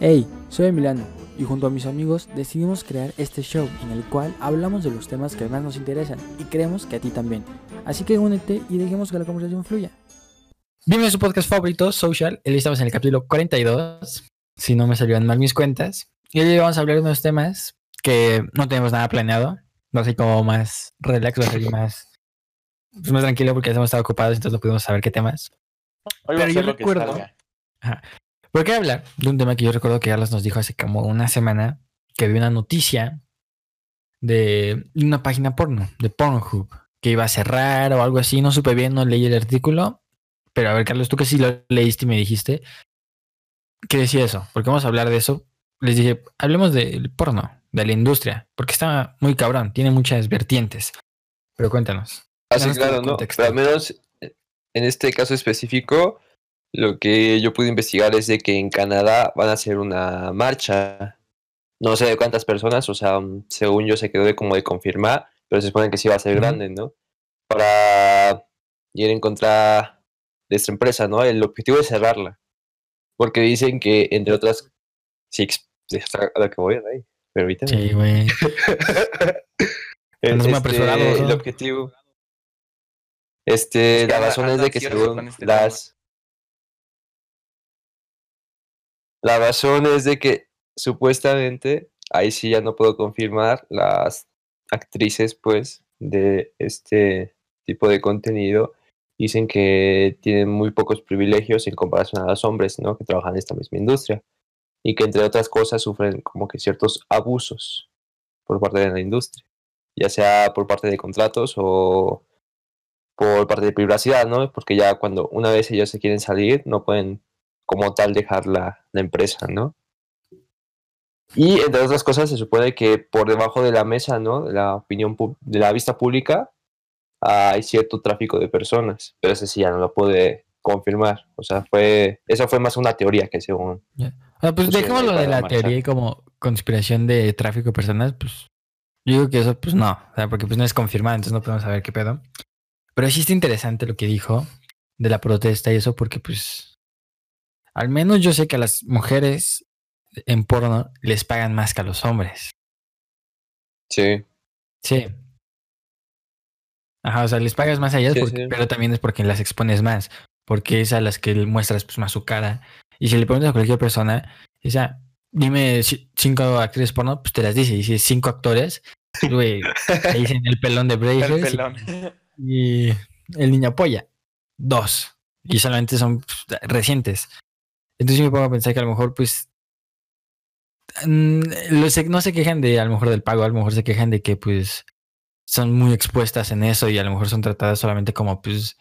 Hey, soy Emiliano y junto a mis amigos decidimos crear este show en el cual hablamos de los temas que más nos interesan y creemos que a ti también. Así que únete y dejemos que la conversación fluya. Bienvenido a su podcast favorito, Social. Hoy estamos en el capítulo 42, si no me salieron mal mis cuentas. Y hoy vamos a hablar de unos temas que no tenemos nada planeado. No sé cómo más relax, va a ser más, pues, más tranquilo porque hemos estado ocupados, entonces no pudimos saber qué temas. Hoy va Pero a yo lo recuerdo-. ¿Por qué hablar de un tema que yo recuerdo que Carlos nos dijo hace como una semana que vi una noticia de una página porno, de Pornhub, que iba a cerrar o algo así? No supe bien, no leí el artículo. Pero a ver, Carlos, tú que sí lo leíste y me dijiste, ¿qué decía eso? Porque vamos a hablar de eso. Les dije, hablemos del porno, de la industria, porque está muy cabrón, tiene muchas vertientes. Pero cuéntanos. Ah, sí, Danos todo el claro, ¿no? Pero al menos eh, en este caso específico, lo que yo pude investigar es de que en Canadá van a hacer una marcha. No sé de cuántas personas, o sea, mm, según yo se quedó de como de confirmar, pero se supone que sí va a ser grande, ¿no? Para ir en contra de esta empresa, ¿no? El objetivo es cerrarla. Porque dicen que, entre otras. Está a lo que voy, ahí. Permíteme. Sí, güey. El, Andas muy este, el objetivo. Este, Es que la razón es de que según este las. La razón es de que supuestamente, ahí sí ya no puedo confirmar, las actrices, pues, de este tipo de contenido dicen que tienen muy pocos privilegios en comparación a los hombres, ¿no? Que trabajan en esta misma industria. Y que entre otras cosas sufren como que ciertos abusos por parte de la industria. Ya sea por parte de contratos o por parte de privacidad, ¿no? Porque ya cuando una vez ellos se quieren salir, no pueden como tal dejar la, la empresa, ¿no? Y entre otras cosas, se supone que por debajo de la mesa, ¿no? De la opinión, de la vista pública, hay cierto tráfico de personas, pero ese sí ya no lo puede confirmar. O sea, fue, esa fue más una teoría que según... O sea, pues Pusieron dejemos ahí lo de la marchar. teoría y como conspiración de tráfico de personas, pues yo digo que eso, pues no, o sea, porque pues no es confirmado, entonces no podemos saber qué pedo. Pero sí está interesante lo que dijo de la protesta y eso, porque pues al menos yo sé que a las mujeres en porno les pagan más que a los hombres. Sí, Sí. Ajá, o sea, les pagas más a ellas, Sí, porque- sí. pero también es porque las expones más, porque es a las que muestras pues, más su cara. Y si le preguntas a cualquier persona, o sea, dime ci- cinco actrices porno, pues te las dice. Y si es cinco actores, güey, te dicen el pelón de El Brazers pelón. y el niño polla. Dos. Y solamente son pues, recientes. Entonces yo me pongo a pensar que a lo mejor, pues. mm, no se quejan de a lo mejor del pago, a lo mejor se quejan de que pues son muy expuestas en eso y a lo mejor son tratadas solamente como pues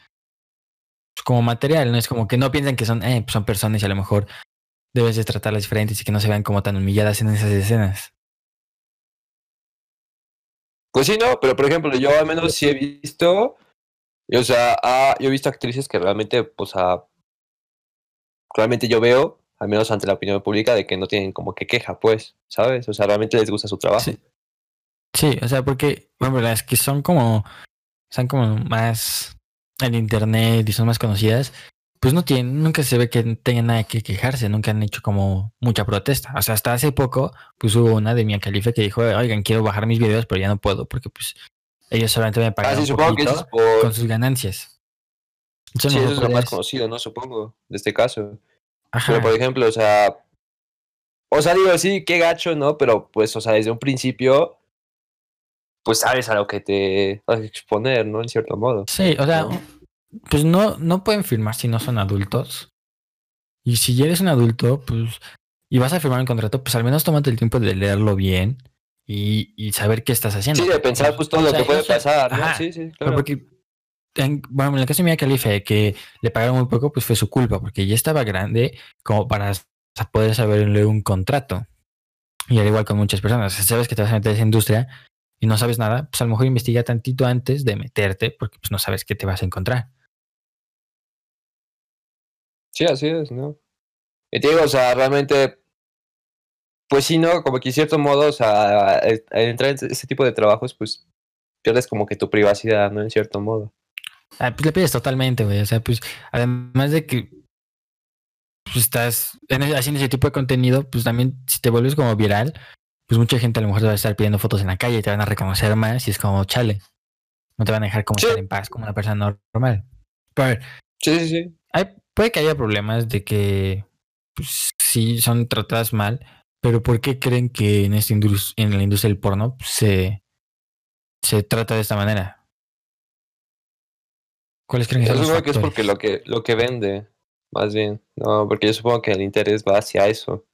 como material, no es como que no piensan que son, eh, pues, son personas y a lo mejor debes de tratarlas diferentes y que no se vean como tan humilladas en esas escenas. Pues sí, no, pero por ejemplo, yo al menos sí he visto, o sea, ah, yo he visto actrices que realmente, pues, ah, realmente yo veo, al menos ante la opinión pública, de que no tienen como que queja, pues, ¿sabes? O sea, realmente les gusta su trabajo. Sí. Sí, o sea, porque, bueno, las que son como, son como más en internet y son más conocidas, pues no tienen, nunca se ve que tengan nada que quejarse, nunca han hecho como mucha protesta. O sea, hasta hace poco, pues hubo una de Mia Khalifa que dijo, oigan, quiero bajar mis videos, pero ya no puedo, porque pues ellos solamente me Ah, pagan sí, un poquito con sus ganancias. Sí, eso es lo más conocido, ¿no? Supongo, de este caso. Ajá. Pero por ejemplo, o sea, o sea, digo, sí, qué gacho, ¿no? Pero pues, o sea, desde un principio, pues sabes a lo que te vas a exponer, ¿no? En cierto modo. Sí, o sea, ¿no? pues no, no pueden firmar si no son adultos. Y si eres un adulto, pues, y vas a firmar un contrato, pues al menos tómate el tiempo de leerlo bien y, y saber qué estás haciendo. Sí, de pensar pues todo O lo que puede pasar, ¿no? ajá, Sí, sí, Pero claro. porque, bueno, en el caso de Mia Khalifa, que le pagaron muy poco, pues fue su culpa, porque ya estaba grande como para poder saber leer un contrato. Y al igual con muchas personas, sabes que te vas a meter a esa industria y no sabes nada, pues a lo mejor investiga tantito antes de meterte, porque pues no sabes qué te vas a encontrar. Sí, así es, ¿no? Y te digo, o sea, realmente, pues sí, ¿no? Como que en cierto modo, o sea, al entrar en ese tipo de trabajos, pues pierdes como que tu privacidad, ¿no? En cierto modo. Ah, pues le pides totalmente, güey. O sea, pues, además de que pues, estás e- haciendo ese tipo de contenido, pues también si te vuelves como viral, pues mucha gente a lo mejor te va a estar pidiendo fotos en la calle y te van a reconocer más y es como, chale, no te van a dejar como Sí. estar en paz como una persona normal. Pero a ver, Sí, sí, sí. hay, puede que haya problemas de que pues, sí son tratadas mal, pero ¿por qué creen que en, esta en la industria del porno pues, se, se trata de esta manera? ¿Cuáles creen que Yo son los supongo que es factores? porque lo que, lo que vende, más bien. No, porque yo supongo que el interés va hacia eso.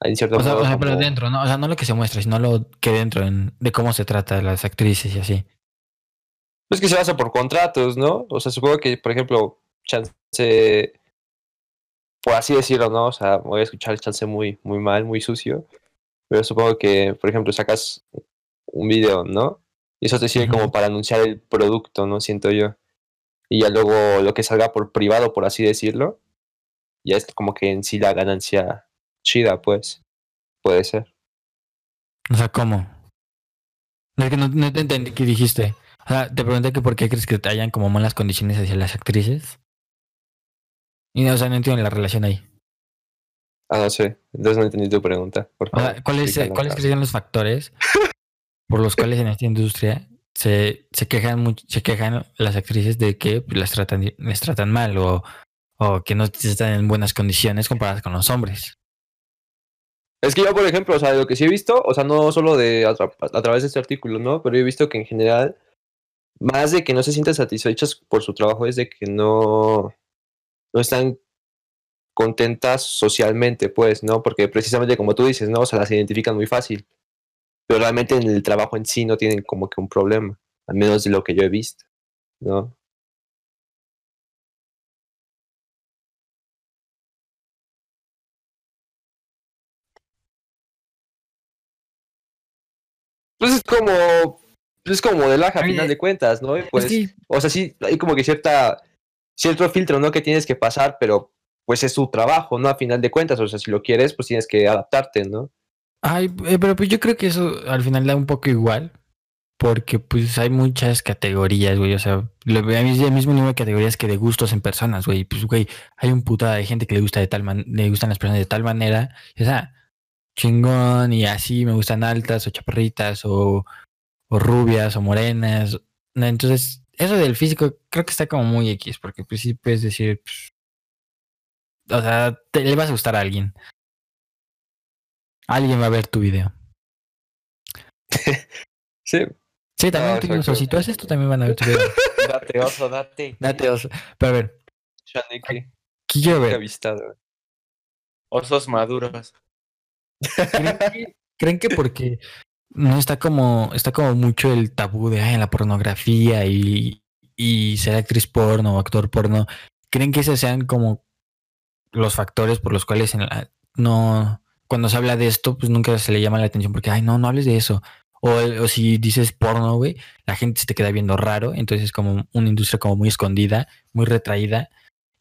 En cierto O sea, modo, o sea, pero como- dentro, ¿no? O sea, no lo que se muestra, sino lo que dentro en- de cómo se trata las actrices y así. Es que se basa por contratos, ¿no? O sea, supongo que, por ejemplo, chance, por así decirlo, ¿no? O sea, voy a escuchar chance muy, muy mal, muy sucio. Pero supongo que, por ejemplo, sacas un video, ¿no? Y eso te sirve como para anunciar el producto, ¿no? Siento yo. Y ya luego lo que salga por privado, por así decirlo, ya es como que en sí la ganancia chida, pues. Puede ser. O sea, ¿cómo? Es que no, no te entendí qué dijiste. O sea, te pregunté que por qué crees que hayan como malas condiciones hacia las actrices. Y no, o sea, no entiendo la relación ahí. Ah, no sé. Entonces no entendí tu pregunta. Por O favor. sea, ¿cuáles, explícalo ¿cuáles más. crees que son los factores por los cuales en esta industria se, se quejan se quejan las actrices de que las tratan, les tratan mal o, o que no están en buenas condiciones comparadas con los hombres? Es que yo, por ejemplo, o sea, lo que sí he visto, o sea, no solo de a, a través de este artículo, ¿no? Pero he visto que en general, más de que no se sienten satisfechas por su trabajo, es de que no, no están contentas socialmente, pues, ¿no? Porque precisamente como tú dices, ¿no? O sea, las identifican muy fácil. Pero realmente en el trabajo en sí no tienen como que un problema, al menos de lo que yo he visto, ¿no? Pues es como, es como modelaje a final de cuentas, ¿no? Y pues, es que, O sea, sí, hay como que cierta, cierto filtro, ¿no? Que tienes que pasar, pero pues es tu trabajo, ¿no? A final de cuentas, o sea, si lo quieres, pues tienes que adaptarte, ¿no? Ay, eh, pero pues yo creo que eso al final da un poco igual. Porque pues hay muchas categorías, güey. O sea, lo- hay el mismo número de categorías que de gustos en personas, güey. Pues, güey, hay un putada de gente que le gusta de tal man le gustan las personas de tal manera. O sea, chingón y así me gustan altas o chaparritas o, o rubias o morenas. Entonces, eso del físico creo que está como muy X, porque pues sí puedes decir, pues, o sea, te, le vas a gustar a alguien. Alguien va a ver tu video. Sí. Sí, también tú, o sea, exacto. si tú haces esto, también van a ver tu video. Date, oso, date. Date oso. Pero a ver, Shaniki, ¿qué quiero ver? avistado. Osos maduros. ¿Creen que, creen que porque no está como, está como mucho el tabú de ay, la pornografía y, y ser actriz porno o actor porno? ¿Creen que esos sean como los factores por los cuales en la- no, cuando se habla de esto, pues nunca se le llama la atención porque, ay, no, no hables de eso. O, o si dices porno, güey, la gente se te queda viendo raro, entonces es como una industria como muy escondida, muy retraída,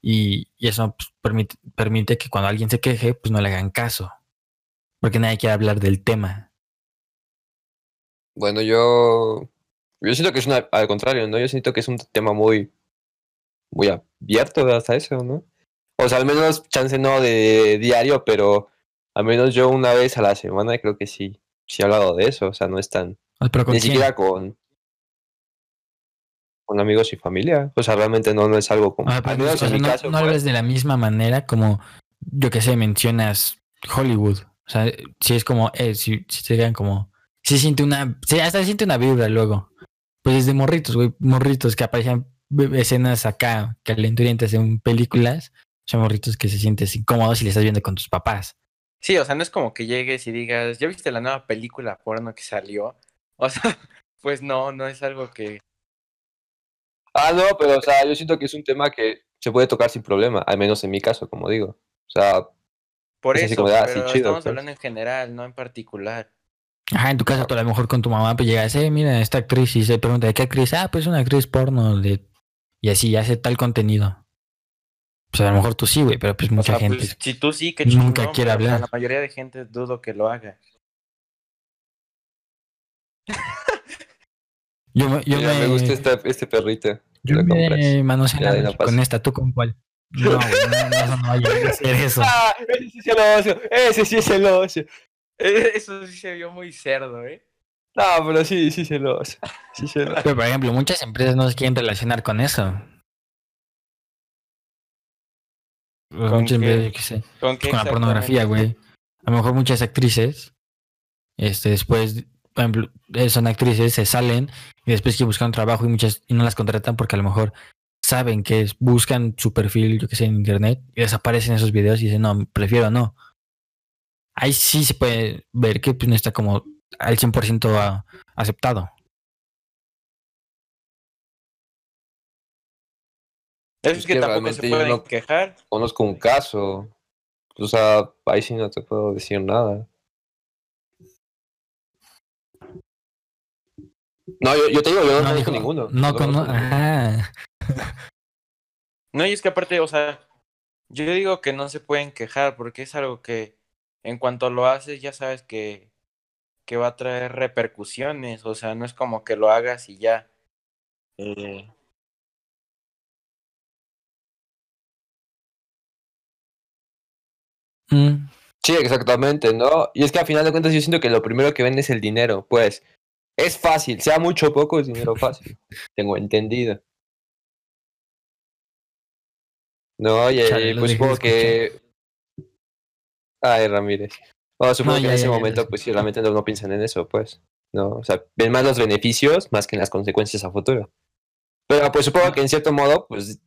y, eso pues, permite, permite que cuando alguien se queje, pues no le hagan caso, porque nadie quiere hablar del tema. Bueno, yo. Yo siento que es una, al contrario, ¿no? Yo siento que es un tema muy. Muy abierto hasta eso, ¿no? O sea, al menos chance no de diario, pero al menos yo una vez a la semana creo que sí. Sí he hablado de eso. O sea, no es tan. Ah, Pero con Ni quién? siquiera con. Con amigos y familia. O sea, realmente no, no es algo como. Ah, al menos o sea, en mi no, caso. no pues, hablas de la misma manera como, yo que sé, mencionas Hollywood. O sea, si es como, eh, si, si te como, si siente una, sí, hasta se siente una vibra luego. Pues es de morritos, güey, morritos que aparecen escenas acá calenturientas en películas. Son morritos que se sienten incómodos si le estás viendo con tus papás. Sí, o sea, no es como que llegues y digas, ¿ya viste la nueva película porno que salió? O sea, pues no, no es algo que... Ah, no, pero o sea, yo siento que es un tema que se puede tocar sin problema. Al menos en mi caso, como digo. O sea, Por Es así eso, como ah, sí, pero chido, estamos pues. hablando en general, no en particular. Ajá, en tu casa tú a lo mejor con tu mamá pues llegas, eh, mira, esta actriz y se pregunta, ¿de qué actriz? Ah, pues una actriz porno de... Y así, hace tal contenido. Pues a lo mejor tú sí, güey, pero pues O mucha sea, gente... pues, si tú sí, que nunca chingón, quiere hablar. la mayoría de gente dudo que lo haga. Yo, me- yo mira, me, me gusta esta- este perrito. yo lo compras. me noche con esta, ¿tú con cuál? No, güey, no, no, eso no va a ser eso. Ah, ese sí es el ocio, ese sí es el ocio. Eh, Eso sí se vio muy cerdo, ¿eh? No, pero sí, sí es el ocio. Sí es el ocio. Pero, por ejemplo, muchas empresas no se quieren relacionar con eso. Pues ¿Con muchas qué? empresas, yo qué sé, ¿Con qué con la pornografía, güey. A lo mejor muchas actrices, este, después, por ejemplo, eh, son actrices, se salen y después que buscan trabajo y muchas y no las contratan porque a lo mejor saben que es- buscan su perfil, yo que sé, en internet y desaparecen esos videos y dicen, no, prefiero no. Ahí sí se puede ver que pues, no está como al 100% a- aceptado. Es, Es que, que tampoco realmente se pueden no- quejar. Conozco un caso. O sea, ahí sí no te puedo decir nada. No, yo, yo te digo, yo no, conozco dijo- ninguno. No, conozco. No, y es que aparte, o sea, yo digo que no se pueden quejar porque es algo que en cuanto lo haces ya sabes que, que va a traer repercusiones, o sea, no es como que lo hagas y ya. Eh, Mm, Sí, exactamente, ¿no? Y es que al final de cuentas yo siento que lo primero que ven es el dinero, pues. Es fácil, sea mucho o poco, es dinero fácil. Tengo entendido. No, y Chale, pues supongo que. Ay, Ramírez. No, supongo No, que ya, en ese ya, momento, ya. pues sí, realmente no, no piensan en eso, pues. No, o sea, ven más los beneficios más que en las consecuencias a futuro. Pero pues supongo que en cierto modo, pues.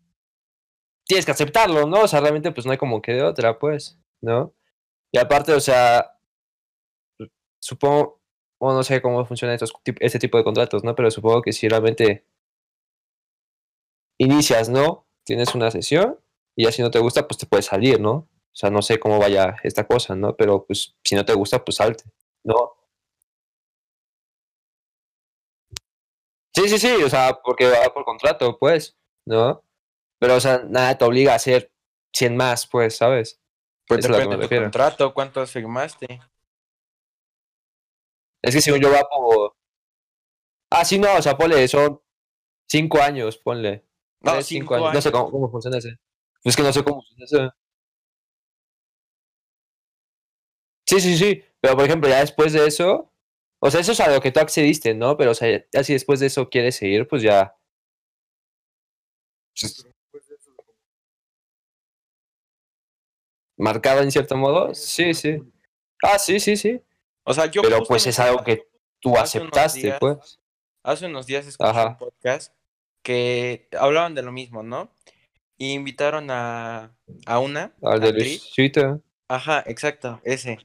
Tienes que aceptarlo, ¿no? O sea, realmente, pues no hay como que de otra, pues, ¿no? Y aparte, o sea. Supongo. O no sé cómo funciona estos, este tipo de contratos, ¿no? Pero supongo que si realmente. Inicias, ¿no? Tienes una sesión y ya si no te gusta, pues te puedes salir, ¿no? O sea, no sé cómo vaya esta cosa, ¿no? Pero pues si no te gusta, pues salte, ¿no? Sí, sí, sí, o sea, porque va por contrato, pues, ¿no? Pero, o sea, nada te obliga a hacer 100 más, pues, ¿sabes? Pues Eso depende de tu refiero. contrato, ¿cuántos firmaste? Es que según yo va por... Ah, sí, no, o sea, ponle, son 5 años, ponle. No, Tres, cinco No sé cómo, cómo funciona ese. Es que no sé cómo funciona ese. Sí, sí, sí. Pero, por ejemplo, ya después de eso... O sea, eso es a lo que tú accediste, ¿no? Pero, o sea, ya si después de eso quieres seguir, pues ya... pues, Marcado en cierto modo. Sí, sí. Ah, sí, sí, sí. O sea, yo Pero pues es algo que tú aceptaste, días- pues. Hace unos días escuché Ajá. un podcast que hablaban de lo mismo, ¿no? Y invitaron a, a una Al de. Luisito. Ajá, exacto, ese.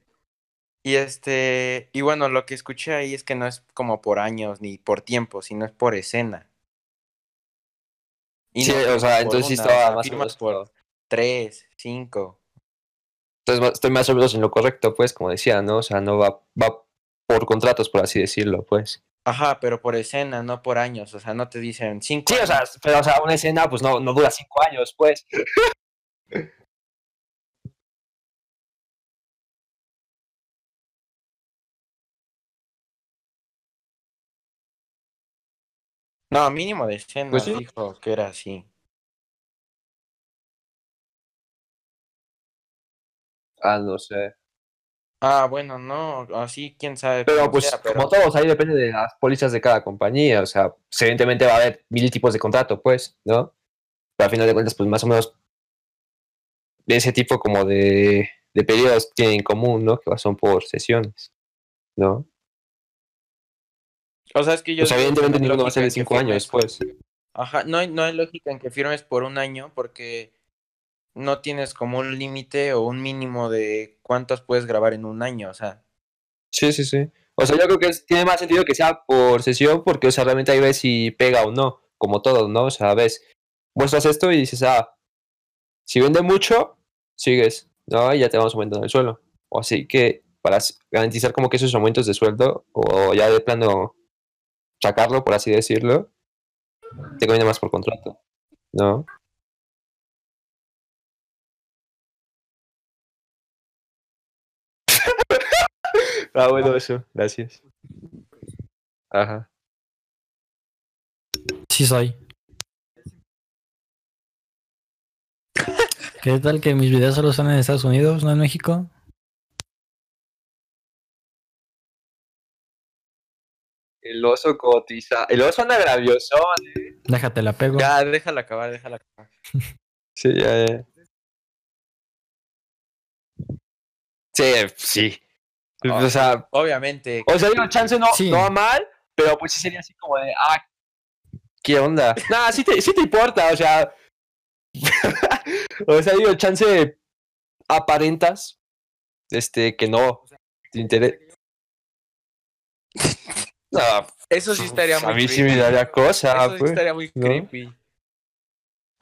Y este, y bueno, lo que escuché ahí es que no es como por años ni por tiempo, sino es por escena. Y Sí, no o firmas sea, por entonces sí estaba más o menos por tres, cinco. Entonces estoy más o menos en lo correcto, pues, como decía, ¿no? O sea, no va, va por contratos, por así decirlo, pues. Ajá, pero por escena, no por años. O sea, no te dicen cinco Sí, o sea, pero o sea, una escena, pues no, no dura cinco años, pues. No, mínimo de escena, Pues sí. dijo que era así. Ah, no sé. Ah, bueno, no, así quién sabe. Pero pues, sea, pero- como todos, ahí depende de las pólizas de cada compañía. O sea, pues, evidentemente va a haber mil tipos de contrato, pues, ¿no? Pero al final de cuentas, pues más o menos de ese tipo como de, de periodos tienen en común, ¿no? Que son por sesiones, ¿no? O sea, es que yo no evidentemente ninguno va a ser de cinco años, pues. Ajá, no hay, no hay lógica en que firmes por un año porque no tienes como un límite o un mínimo de cuántos puedes grabar en un año, o sea. Sí, sí, sí. O sea, yo creo que tiene más sentido que sea por sesión porque, o sea, realmente ahí ves si pega o no, como todo, ¿no? O sea, ves, muestras esto y dices, ah, si vende mucho, sigues, ¿no? Y ya te vamos aumentando el suelo. O así que para garantizar como que esos aumentos de sueldo o ya de plano sacarlo, por así decirlo, te conviene más por contrato, ¿no? Ah, bueno, eso, gracias. Ajá. Sí soy. ¿Qué tal que mis videos solo son en Estados Unidos, no en México? El oso cotiza. El oso anda grabioso. Déjate la pego. Ya, déjala acabar, déjala acabar. Sí, ya, ya. Sí, sí. O sea, Obviamente. o sea, digo, chance no, Sí. no va mal, pero pues sí sería así como de, ah, ¿qué onda? Nah, sí te, sí te importa, o sea. o sea, digo, chance aparentas este que no te interesa. No, Eso sí estaría pues, muy a mí sí creepy. me daría cosa, Eso sí pues. estaría muy ¿no? creepy.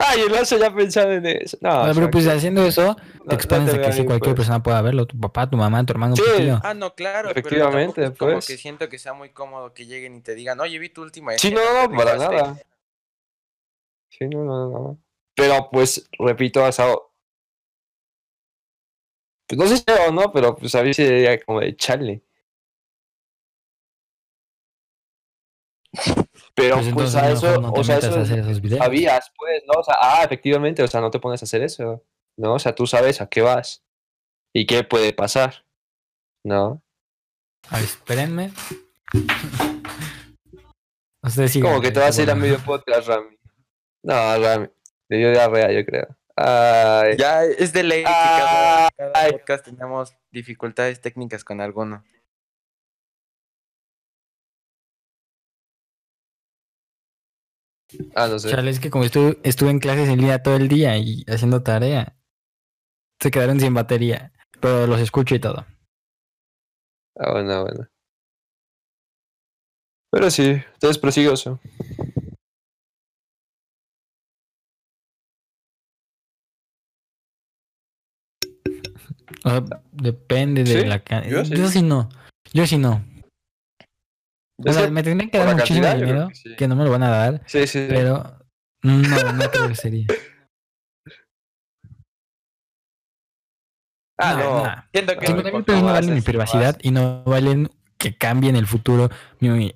Ay, el oso ya pensaba en eso. No, Ah, o pero pues haciendo eso, no- te expones no a te que sí cualquier pues. persona pueda verlo, tu papá, tu mamá, tu hermano, Sí. tu tío. Ah, no, claro. Efectivamente, pero como pues. que siento que sea muy cómodo que lleguen y te digan, oye, vi tu última Sí, no, no, para rifaste". nada. Sí, no, no, no. Pero pues, repito, o sea, pues no sé si o no, pero pues a mí sí sería como de chale. Pero Pues pues, a eso, no o sea, eso sabías, pues, ¿no? O sea, ah, efectivamente, o sea, no te pones a hacer eso, ¿no? O sea, tú sabes a qué vas y qué puede pasar, ¿no? A ver, espérenme. Ustedes sigan. Como que te vas a ir a medio podcast, Rami. No, Rami, le dio diarrea, yo creo. Ay. Ya es de ley que cada, cada Ay. podcast tenemos dificultades técnicas con alguno. Ah, no sé. Chale, es que como estuve, estuve en clases en línea todo el día y haciendo tarea, se quedaron sin batería. Pero los escucho y todo. Ah, bueno, bueno. Pero sí, entonces prosigue eso. O sea, depende de ¿Sí? la ca- Yo sí no. Yo sí no. O Es sea, me tendrían que dar muchísimo cantidad, dinero que sí. que no me lo van a dar, Sí, sí, pero no, no creo que sería. Ah, No. Siento que Ay, 50 mil ¿cuánto pesos no valen mi privacidad y no valen que cambien el futuro. Mi,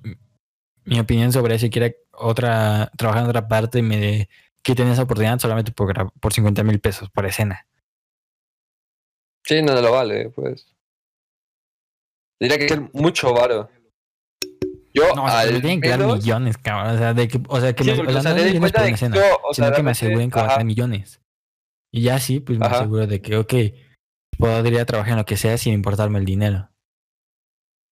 mi opinión sobre si quiera otra, trabajar en otra parte y me quiten esa oportunidad solamente por, por 50 mil pesos por escena. Sí, no lo vale, pues. Tendría que ser mucho varo. Yo, No, o sea, me al tienen que dar millones, cabrón. O sea, de que, o sea, que Sí, me, o sea, o sea, no ten en millones cuenta por de una que escena, yo, o sea, sino que me realmente- aseguren que va a millones. Y ya sí, pues me Ajá. aseguro de que, ok, podría trabajar en lo que sea sin importarme el dinero.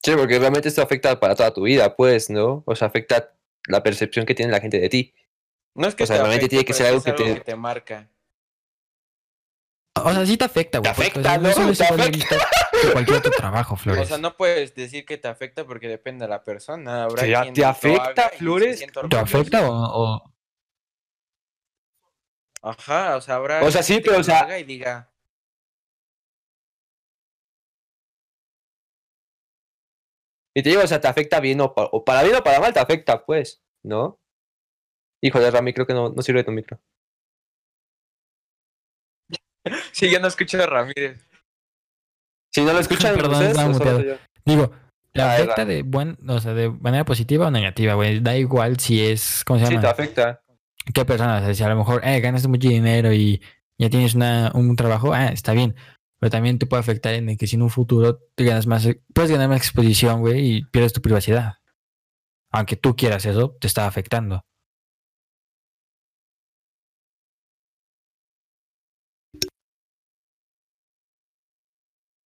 Sí, porque realmente esto afecta para toda tu vida, pues, ¿no? O sea, afecta la percepción que tiene la gente de ti. no es que o sea, te realmente tiene que ser algo que te- te marca. O sea, sí te afecta, Te güey. porque, o afecta, sea, ¿no? Es Te de afecta. que cualquier otro trabajo, Flores. O sea, no puedes decir que te afecta porque depende de la persona. Habrá ¿Te- quien te afecta, Flores? ¿Te afecta o, o- Ajá, o sea, habrá O sea, sí, pero, que o sea- y diga, Y te digo, o sea, te afecta bien o, pa- o para bien o para mal te afecta, pues, ¿no? Híjole, Rami, creo que no, no sirve tu micro. sí, ya no escucho a Ramírez. Si no lo escuchan, Perdón, estaba muteado. yo? Digo, ¿te Ah, afecta de buen, o sea, de manera positiva o negativa, güey? Da igual si es, ¿cómo se Sí, te llama? afecta. ¿Qué persona? O sea, si a lo mejor, eh, ganas mucho dinero y ya tienes una, un trabajo, ah, está bien. Pero también te puede afectar en el que si en un futuro te ganas más, puedes ganar más exposición, güey, y pierdes tu privacidad. Aunque tú quieras eso, te está afectando.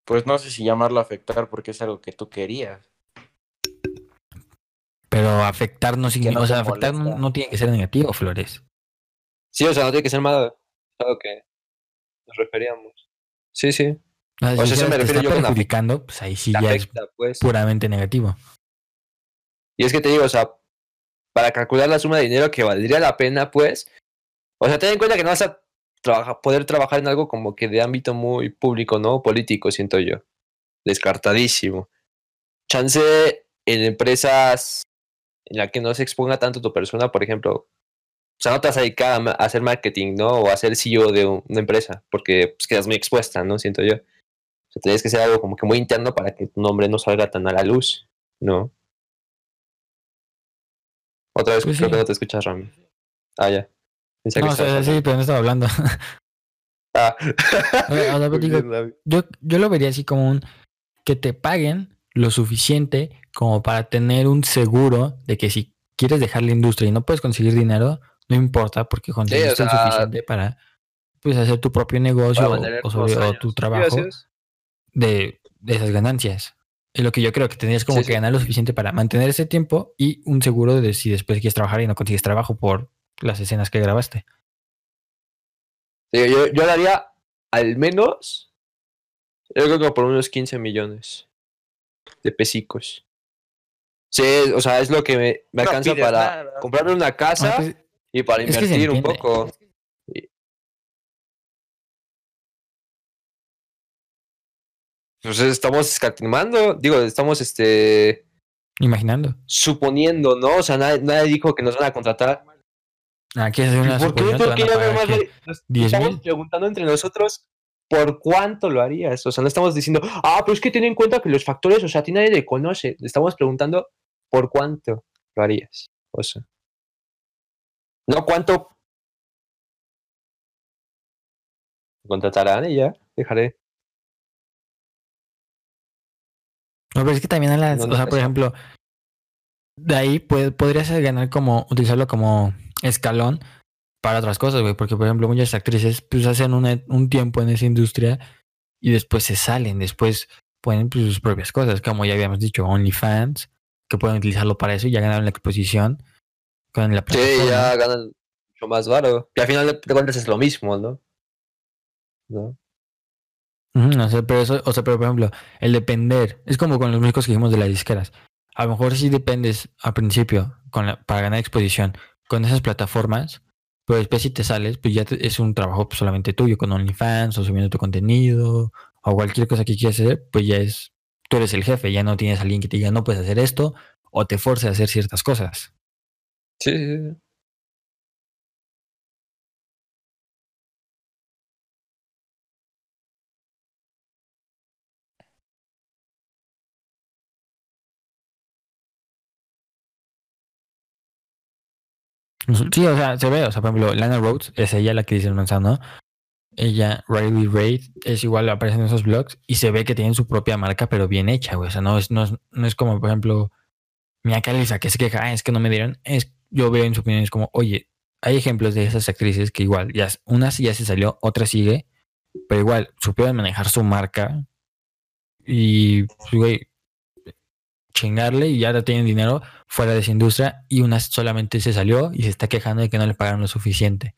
Pues no sé si llamarlo afectar porque es algo que tú querías. Pero afectar no significa, no o sea, afectar no, tiene que ser negativo, Flores. Sí, o sea, no tiene que ser malo. Es a lo que nos referíamos. Sí, sí. O sea, si O sea, eso me refiero yo perjudicando, pues ahí sí ya es afecta, pues. puramente negativo. Y es que te digo, o sea, para calcular la suma de dinero que valdría la pena, pues, o sea, ten en cuenta que no vas a trabaja- poder trabajar en algo como que de ámbito muy público, ¿no? Político, siento yo. Descartadísimo. Chance en empresas en la que no se exponga tanto tu persona, por ejemplo, o sea, no te vas a dedicar a hacer marketing, ¿no? O a ser CEO de un- una empresa, porque pues, quedas muy expuesta, ¿no? Siento yo. O sea, tienes que ser algo como que muy interno para que tu nombre no salga tan a la luz, ¿no? Otra vez Pues creo sí. que no te escuchas, Rami. Ah, ya. Pensé que No, o estabas sea, sí, pero no estaba hablando. Ah. O sea, digo, David. yo, yo lo vería así como un que te paguen lo suficiente como para tener un seguro de que si quieres dejar la industria y no puedes conseguir dinero, no importa porque conseguiste el sea, suficiente para pues hacer tu propio negocio o- o, sobre- tu Sí, trabajo de, de esas ganancias. Es lo que yo creo que tendrías como Sí, que sí. ganar lo suficiente para mantener ese tiempo y un seguro de si después quieres trabajar y no consigues trabajo por las escenas que grabaste. Sí, yo, yo daría al menos, yo creo que por unos 15 millones de pesicos. Sí, o sea, es lo que me, me No alcanza para nada. comprarme una casa Ah, pues, y para invertir un poco. Pues estamos escatimando, digo, estamos este imaginando. suponiendo, ¿no? O sea, nadie, nadie dijo que nos van a contratar. Ah, quieres hacer una ¿Por qué? suposición, te ¿Por van qué a ya más de- nos 10 estamos preguntando entre nosotros por cuánto lo harías. O sea, no estamos diciendo, ah, pero es que ten en cuenta que los factores, o sea, a ti nadie le conoce. Le estamos preguntando por cuánto lo harías. O sea, no cuánto contratarán y ya, dejaré. No, pero es que también a las, No, o sea, por ejemplo, de ahí puede, podrías ganar como, utilizarlo como escalón para otras cosas, güey, porque por ejemplo muchas actrices pues hacen una- un tiempo en esa industria y después se salen, después ponen pues, sus propias cosas, como ya habíamos dicho, OnlyFans, que pueden utilizarlo para eso y ya ganaron la exposición con la Sí, plataforma. ya ganan mucho más varo. Que al final de cuentas es lo mismo, ¿no? ¿No? Sea, pero eso, o sea, pero por ejemplo, el depender, es como con los músicos que dijimos de las disqueras. A lo mejor sí dependes al principio con la- para ganar exposición con esas plataformas, pero después si te sales, pues ya te- es un trabajo pues, solamente tuyo, con OnlyFans o subiendo tu contenido o cualquier cosa que quieras hacer, pues ya es, tú eres el jefe, ya no tienes a alguien que te diga no puedes hacer esto o te force a hacer ciertas cosas. Sí, sí, sí. Sí, o sea, se ve, o sea, por ejemplo, Lana Rhodes es ella la que dice el mensaje, ¿no? Ella, Riley Raid, es igual, aparece en esos blogs y se ve que tienen su propia marca, pero bien hecha, güey. O sea, no es, no es, no es como, por ejemplo, Mia Khalifa, que se queja, "Ah, es que no me dieron. Es, yo veo en su opinión, es como, oye, hay ejemplos de esas actrices que igual, ya, una ya se salió, otra sigue, pero igual, supieron manejar su marca y, pues, güey, chingarle y ya tienen dinero fuera de esa industria y una solamente se salió y se está quejando de que no le pagaron lo suficiente.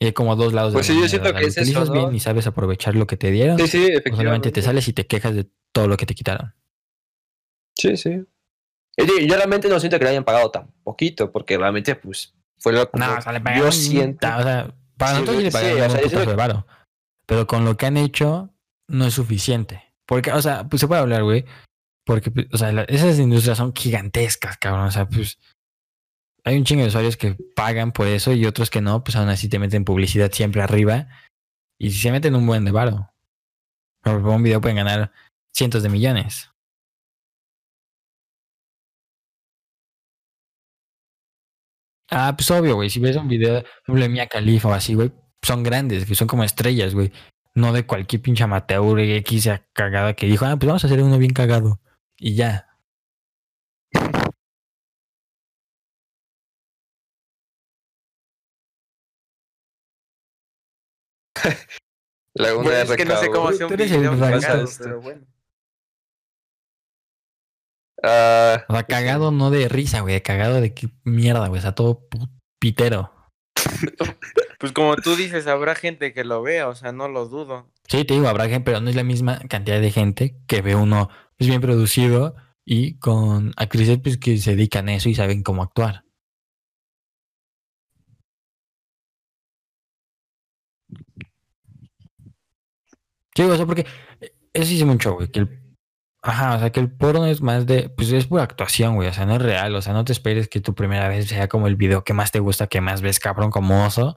Y hay como dos lados Pues de sí, la yo siento que es eso, utilizas bien ¿no? y sabes aprovechar lo que te dieron Sí, sí, o solamente efectivamente. te sales y te quejas de todo lo que te quitaron. Sí, sí. Yo realmente no siento que le hayan pagado tan poquito, porque realmente, pues, fue lo como No, o sea, le yo pagaron siento. o sea, para Sí, nosotros sí le sí, pagaron o sea, yo putazo de varo. Pero con lo que han hecho, no es suficiente. Porque, o sea, pues se puede hablar, güey. Porque, pues, o sea, esas industrias son gigantescas, cabrón. O sea, pues hay un chingo de usuarios que pagan por eso y otros que no, pues aún así te meten publicidad siempre arriba. Y si se meten un buen de varo. Por un video pueden ganar cientos de millones. Ah, pues obvio, güey. Si ves un video, de Mia Khalifa o así, güey, son grandes, son como estrellas, güey. No de cualquier pinche amateur X cagada que dijo, ah, pues vamos a hacer uno bien cagado. Y ya. Laguna Pues de es que no sé cómo hacer un tú eres el video cagado, Esto. pero bueno. Ah, O sea, cagado no de risa, güey, cagado de qué mierda, güey. O sea, todo pitero. Pues como tú dices, habrá gente que lo vea, o sea, no lo dudo. Sí, te digo, habrá gente, pero no es la misma cantidad de gente que ve uno pues, bien producido y con actrices pues, que se dedican a eso y saben cómo actuar. Sí, o sea, porque eh, eso sí es mucho, güey, que el Ajá, o sea que el porno es más de, pues es pura actuación, güey, o sea, no es real, o sea, no te esperes que tu primera vez sea como el video que más te gusta, que más ves cabrón como oso.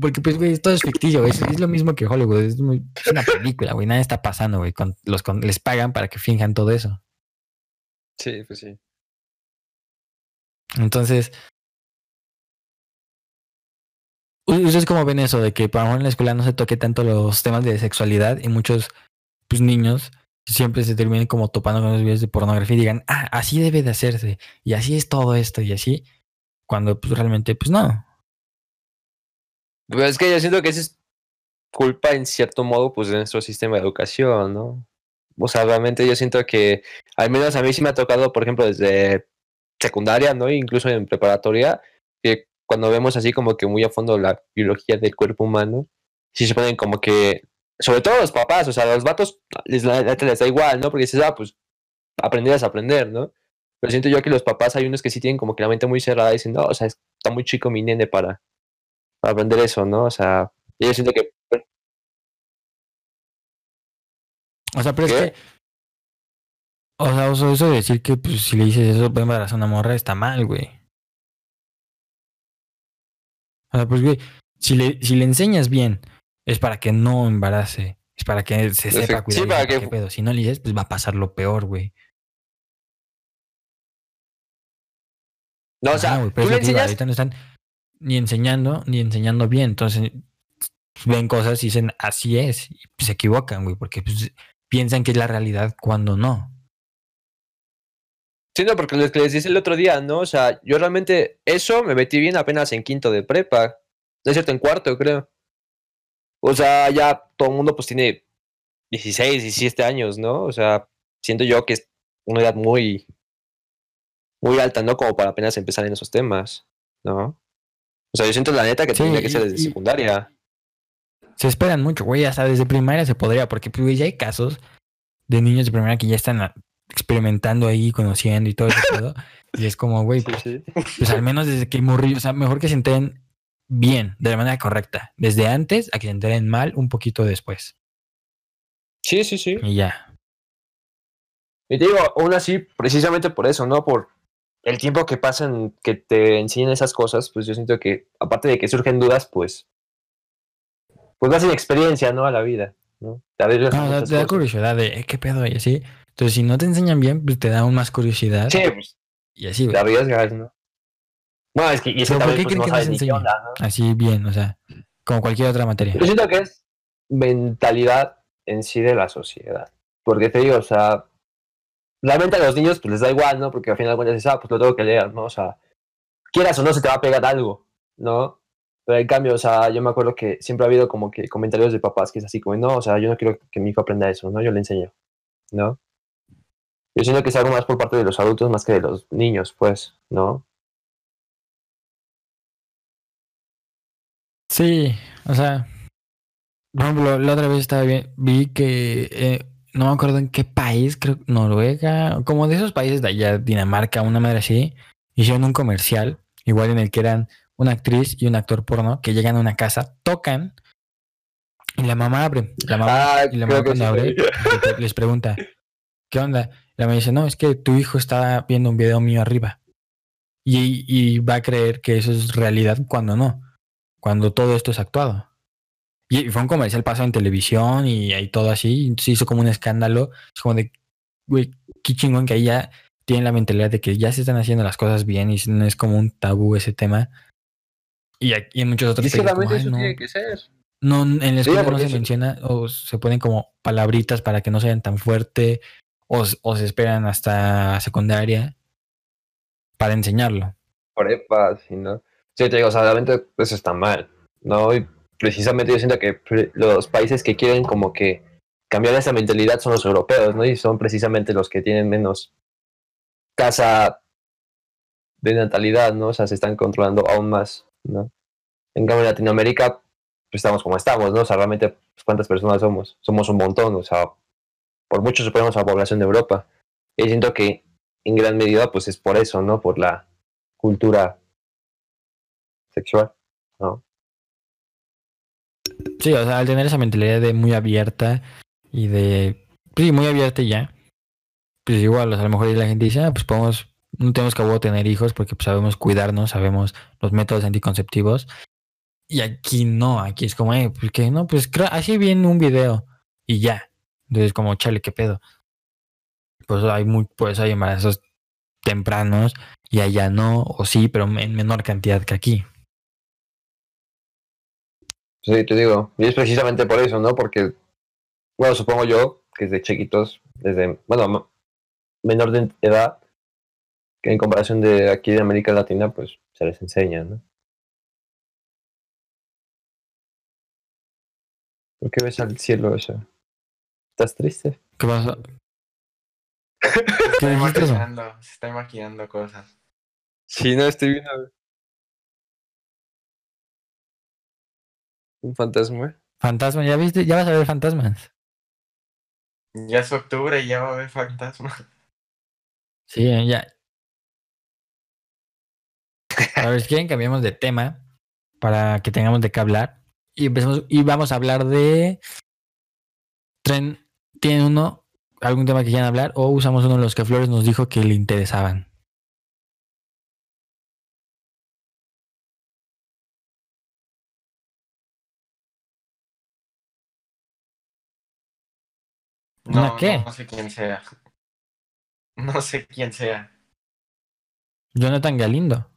Porque pues, güey, todo es ficticio, güey, es, lo mismo que Hollywood, es, muy- es una película, güey, nada está pasando, güey, con, los, con- les pagan para que finjan todo eso. sí, pues sí. Entonces, ¿Ustedes cómo ven eso de que para en la escuela no se toque tanto los temas de sexualidad y muchos pues, niños siempre se terminen como topando con los videos de pornografía y digan, ah, así debe de hacerse y así es todo esto y así, cuando pues, realmente pues no. Pues es que yo siento que eso es culpa en cierto modo pues de nuestro sistema de educación, ¿no? O sea, realmente yo siento que al menos a mí sí me ha tocado, por ejemplo, desde secundaria, ¿no? Incluso en preparatoria, que cuando vemos así como que muy a fondo la biología del cuerpo humano, sí se ponen como que, sobre todo los papás, o sea, los vatos les, les da igual, ¿no? Porque dices, ah, pues aprender es aprender, ¿no? Pero siento yo que los papás hay unos que sí tienen como que la mente muy cerrada y dicen, no, o sea, está muy chico mi nene para, para aprender eso, ¿no? O sea, yo siento que... O sea, pero es que... O sea, eso de decir que pues, si le dices eso, puede embarazar a una morra, está mal, güey. O sea, pues, güey, si le, si le enseñas bien, es para que no embarace. Es para que se sepa cuidar. Sí, para que... pedo. Si no le dices, pues va a pasar lo peor, güey. No, o sea, tú le enseñas... ahorita no están ni enseñando, ni enseñando bien. Entonces, ven cosas y dicen, así es. Y pues, se equivocan, güey, porque pues, piensan que es la realidad cuando no. Sí, no, porque lo que les dije el otro día, ¿no? O sea, yo realmente eso me metí bien apenas en quinto de prepa. No es cierto, en cuarto, creo. O sea, ya todo el mundo pues tiene 16, 17 años, ¿no? O sea, siento yo que es una edad muy, muy alta, ¿no? Como para apenas empezar en esos temas, ¿no? O sea, yo siento la neta que tendría que ser desde secundaria. Se esperan mucho, güey, hasta desde primaria se podría, porque pues, ya hay casos de niños de primaria que ya están experimentando ahí, conociendo y todo eso. y es como, güey, pues, pues, al menos desde que morrí, o sea, mejor que se enteren bien, de la manera correcta. Desde antes a que se enteren mal un poquito después. Sí, sí, sí. Y ya. Y te digo, aún así, precisamente por eso, ¿no? Por el tiempo que pasan que te enseñan esas cosas, pues yo siento que, aparte de que surgen dudas, pues, pues vas sin experiencia, ¿no? A la vida, ¿no? Te, da curiosidad de, eh, ¿qué pedo? Y así. Entonces, si no te enseñan bien, pues te da aún más curiosidad. Sí, pues. Y así, Te arriesgas, ¿no? Bueno, es que, y es que también, pues, no sabes ni qué onda, ¿no? Así bien, o sea, como cualquier otra materia. Yo siento que es mentalidad en sí de la sociedad. Porque te digo, o sea, realmente a los niños pues les da igual, ¿no? Porque al final cuando dices, ah, pues lo tengo que leer, ¿no? O sea, quieras o no, se te va a pegar algo, ¿no? Pero en cambio, o sea, yo me acuerdo que siempre ha habido como que comentarios de papás que es así como, no, o sea, yo no quiero que mi hijo aprenda eso, ¿no? Yo le enseño, ¿no? Yo siento que es algo más por parte de los adultos más que de los niños, pues, ¿no? Sí, o sea, por ejemplo, la otra vez estaba bien, vi que eh, no me acuerdo en qué país, creo Noruega, como de esos países de allá, Dinamarca, una madre así, hicieron un comercial, igual en el que eran una actriz y un actor porno que llegan a una casa, tocan y la mamá abre. La mamá, ah, y la mamá cuando abre les pregunta, ¿qué onda? La mamá dice, no, es que tu hijo está viendo un video mío arriba. Y, y, va a creer que eso es realidad cuando no, cuando todo esto es actuado. Y fue un comercial pasado en televisión y ahí todo así, se hizo como un escándalo. Es como de, güey, qué chingón que ahí ya tienen la mentalidad de que ya se están haciendo las cosas bien y no es como un tabú ese tema. Y, aquí, en muchos otros países. eso no, tiene que ser. No, en la escuela no se menciona o se ponen como palabritas para que no sean tan fuerte o, se esperan hasta secundaria para enseñarlo. Prepa, sí, ¿no? Sí, te digo, o sea, realmente eso está mal, ¿no? Y precisamente yo siento que los países que quieren como que cambiar esa mentalidad son los europeos, ¿no? Y son precisamente los que tienen menos casa de natalidad, ¿no? O sea, se están controlando aún más, ¿no? En cambio, en Latinoamérica, pues estamos como estamos, ¿no? O sea, realmente, pues, ¿cuántas personas somos? Somos un montón, o sea, por mucho superamos a la población de Europa. Y siento que en gran medida pues es por eso, ¿no? Por la cultura sexual, ¿no? Sí, o sea, al tener esa mentalidad de muy abierta y de... Sí, muy abierta ya. Pues igual, a lo mejor la gente dice, ah, pues podemos, no tenemos que tener hijos porque pues, sabemos cuidarnos, sabemos los métodos anticonceptivos. Y aquí no, aquí es como, eh, pues que no, pues así viene un video y ya. Entonces, como, chale, ¿qué pedo? Pues hay, muy, pues hay embarazos tempranos y allá no, o sí, pero en menor cantidad que aquí. Sí, te digo. Y es precisamente por eso, ¿no? Porque, bueno, supongo yo que desde chiquitos, desde, bueno, menor de edad, que en comparación de aquí de América Latina, pues se les enseña, ¿no? ¿Por qué ves al cielo eso? ¿Estás triste? ¿Qué pasa? Se ¿Qué está dijiste eso? imaginando, se está imaginando cosas. Sí, no, estoy viendo un fantasma. Fantasma, ¿ya viste? Ya vas a ver fantasmas. Ya es octubre y ya va a haber fantasma. Sí, eh, ya. A ver, si quieren cambiamos de tema para que tengamos de qué hablar. Y empecemos, y vamos a hablar de tren. ¿Tienen uno algún tema que quieran hablar? O usamos uno de los que Flores nos dijo que le interesaban. ¿Una No, qué? no sé quién sea. No sé quién sea. Jonathan Galindo.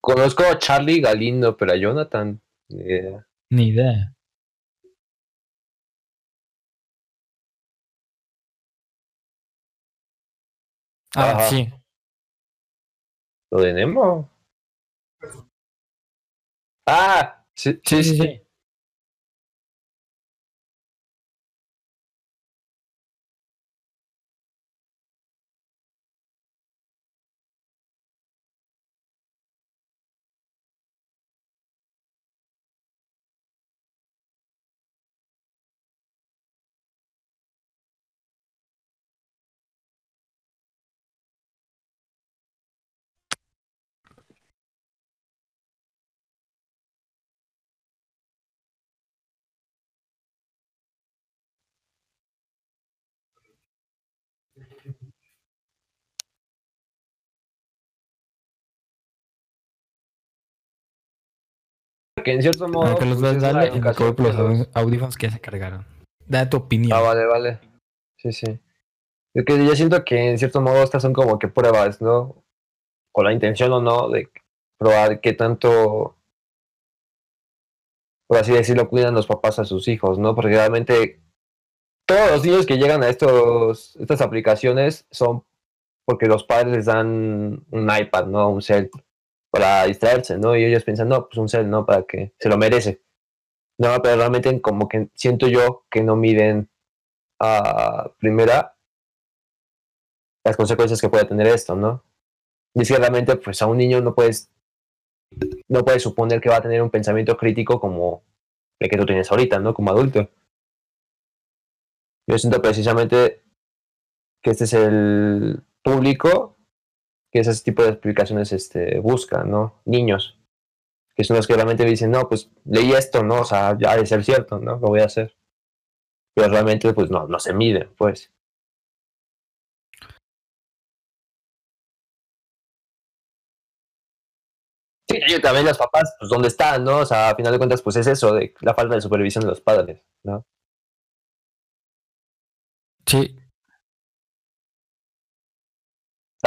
Conozco a Charlie Galindo, pero a Jonathan. ni idea. Ni idea. Ah, Ajá. sí. ¿Lo de Nemo? Ah, sí, Sí, sí, sí. En cierto modo. Para que los pues, dale en los audífonos que ya se cargaron. Da tu opinión. Ah, vale, vale. Sí, sí. Es que yo siento que en cierto modo estas son como que pruebas, ¿no? Con la intención o no de probar qué tanto, por así decirlo, cuidan los papás a sus hijos, ¿no? Porque realmente todos los niños que llegan a estos, estas aplicaciones son porque los padres les dan un iPad, ¿no? Un cel para distraerse, ¿no? Y ellos piensan, no, pues un cel, ¿no? Para que se lo merece. No, pero realmente como que siento yo que no miden a primera las consecuencias que puede tener esto, ¿no? Y es que realmente, pues a un niño no puedes, no puedes suponer que va a tener un pensamiento crítico como el que tú tienes ahorita, ¿no? Como adulto. Yo siento precisamente que este es el público que ese tipo de explicaciones este, busca, ¿no? Niños, que son los que realmente dicen, no, pues leí esto, ¿no? O sea, ya de ser cierto, ¿no? Lo voy a hacer. Pero realmente, pues no, no se miden, pues. Sí, y también los papás, pues, ¿dónde están, no? O sea, a final de cuentas, pues es eso, de la falta de supervisión de los padres, ¿no? Sí.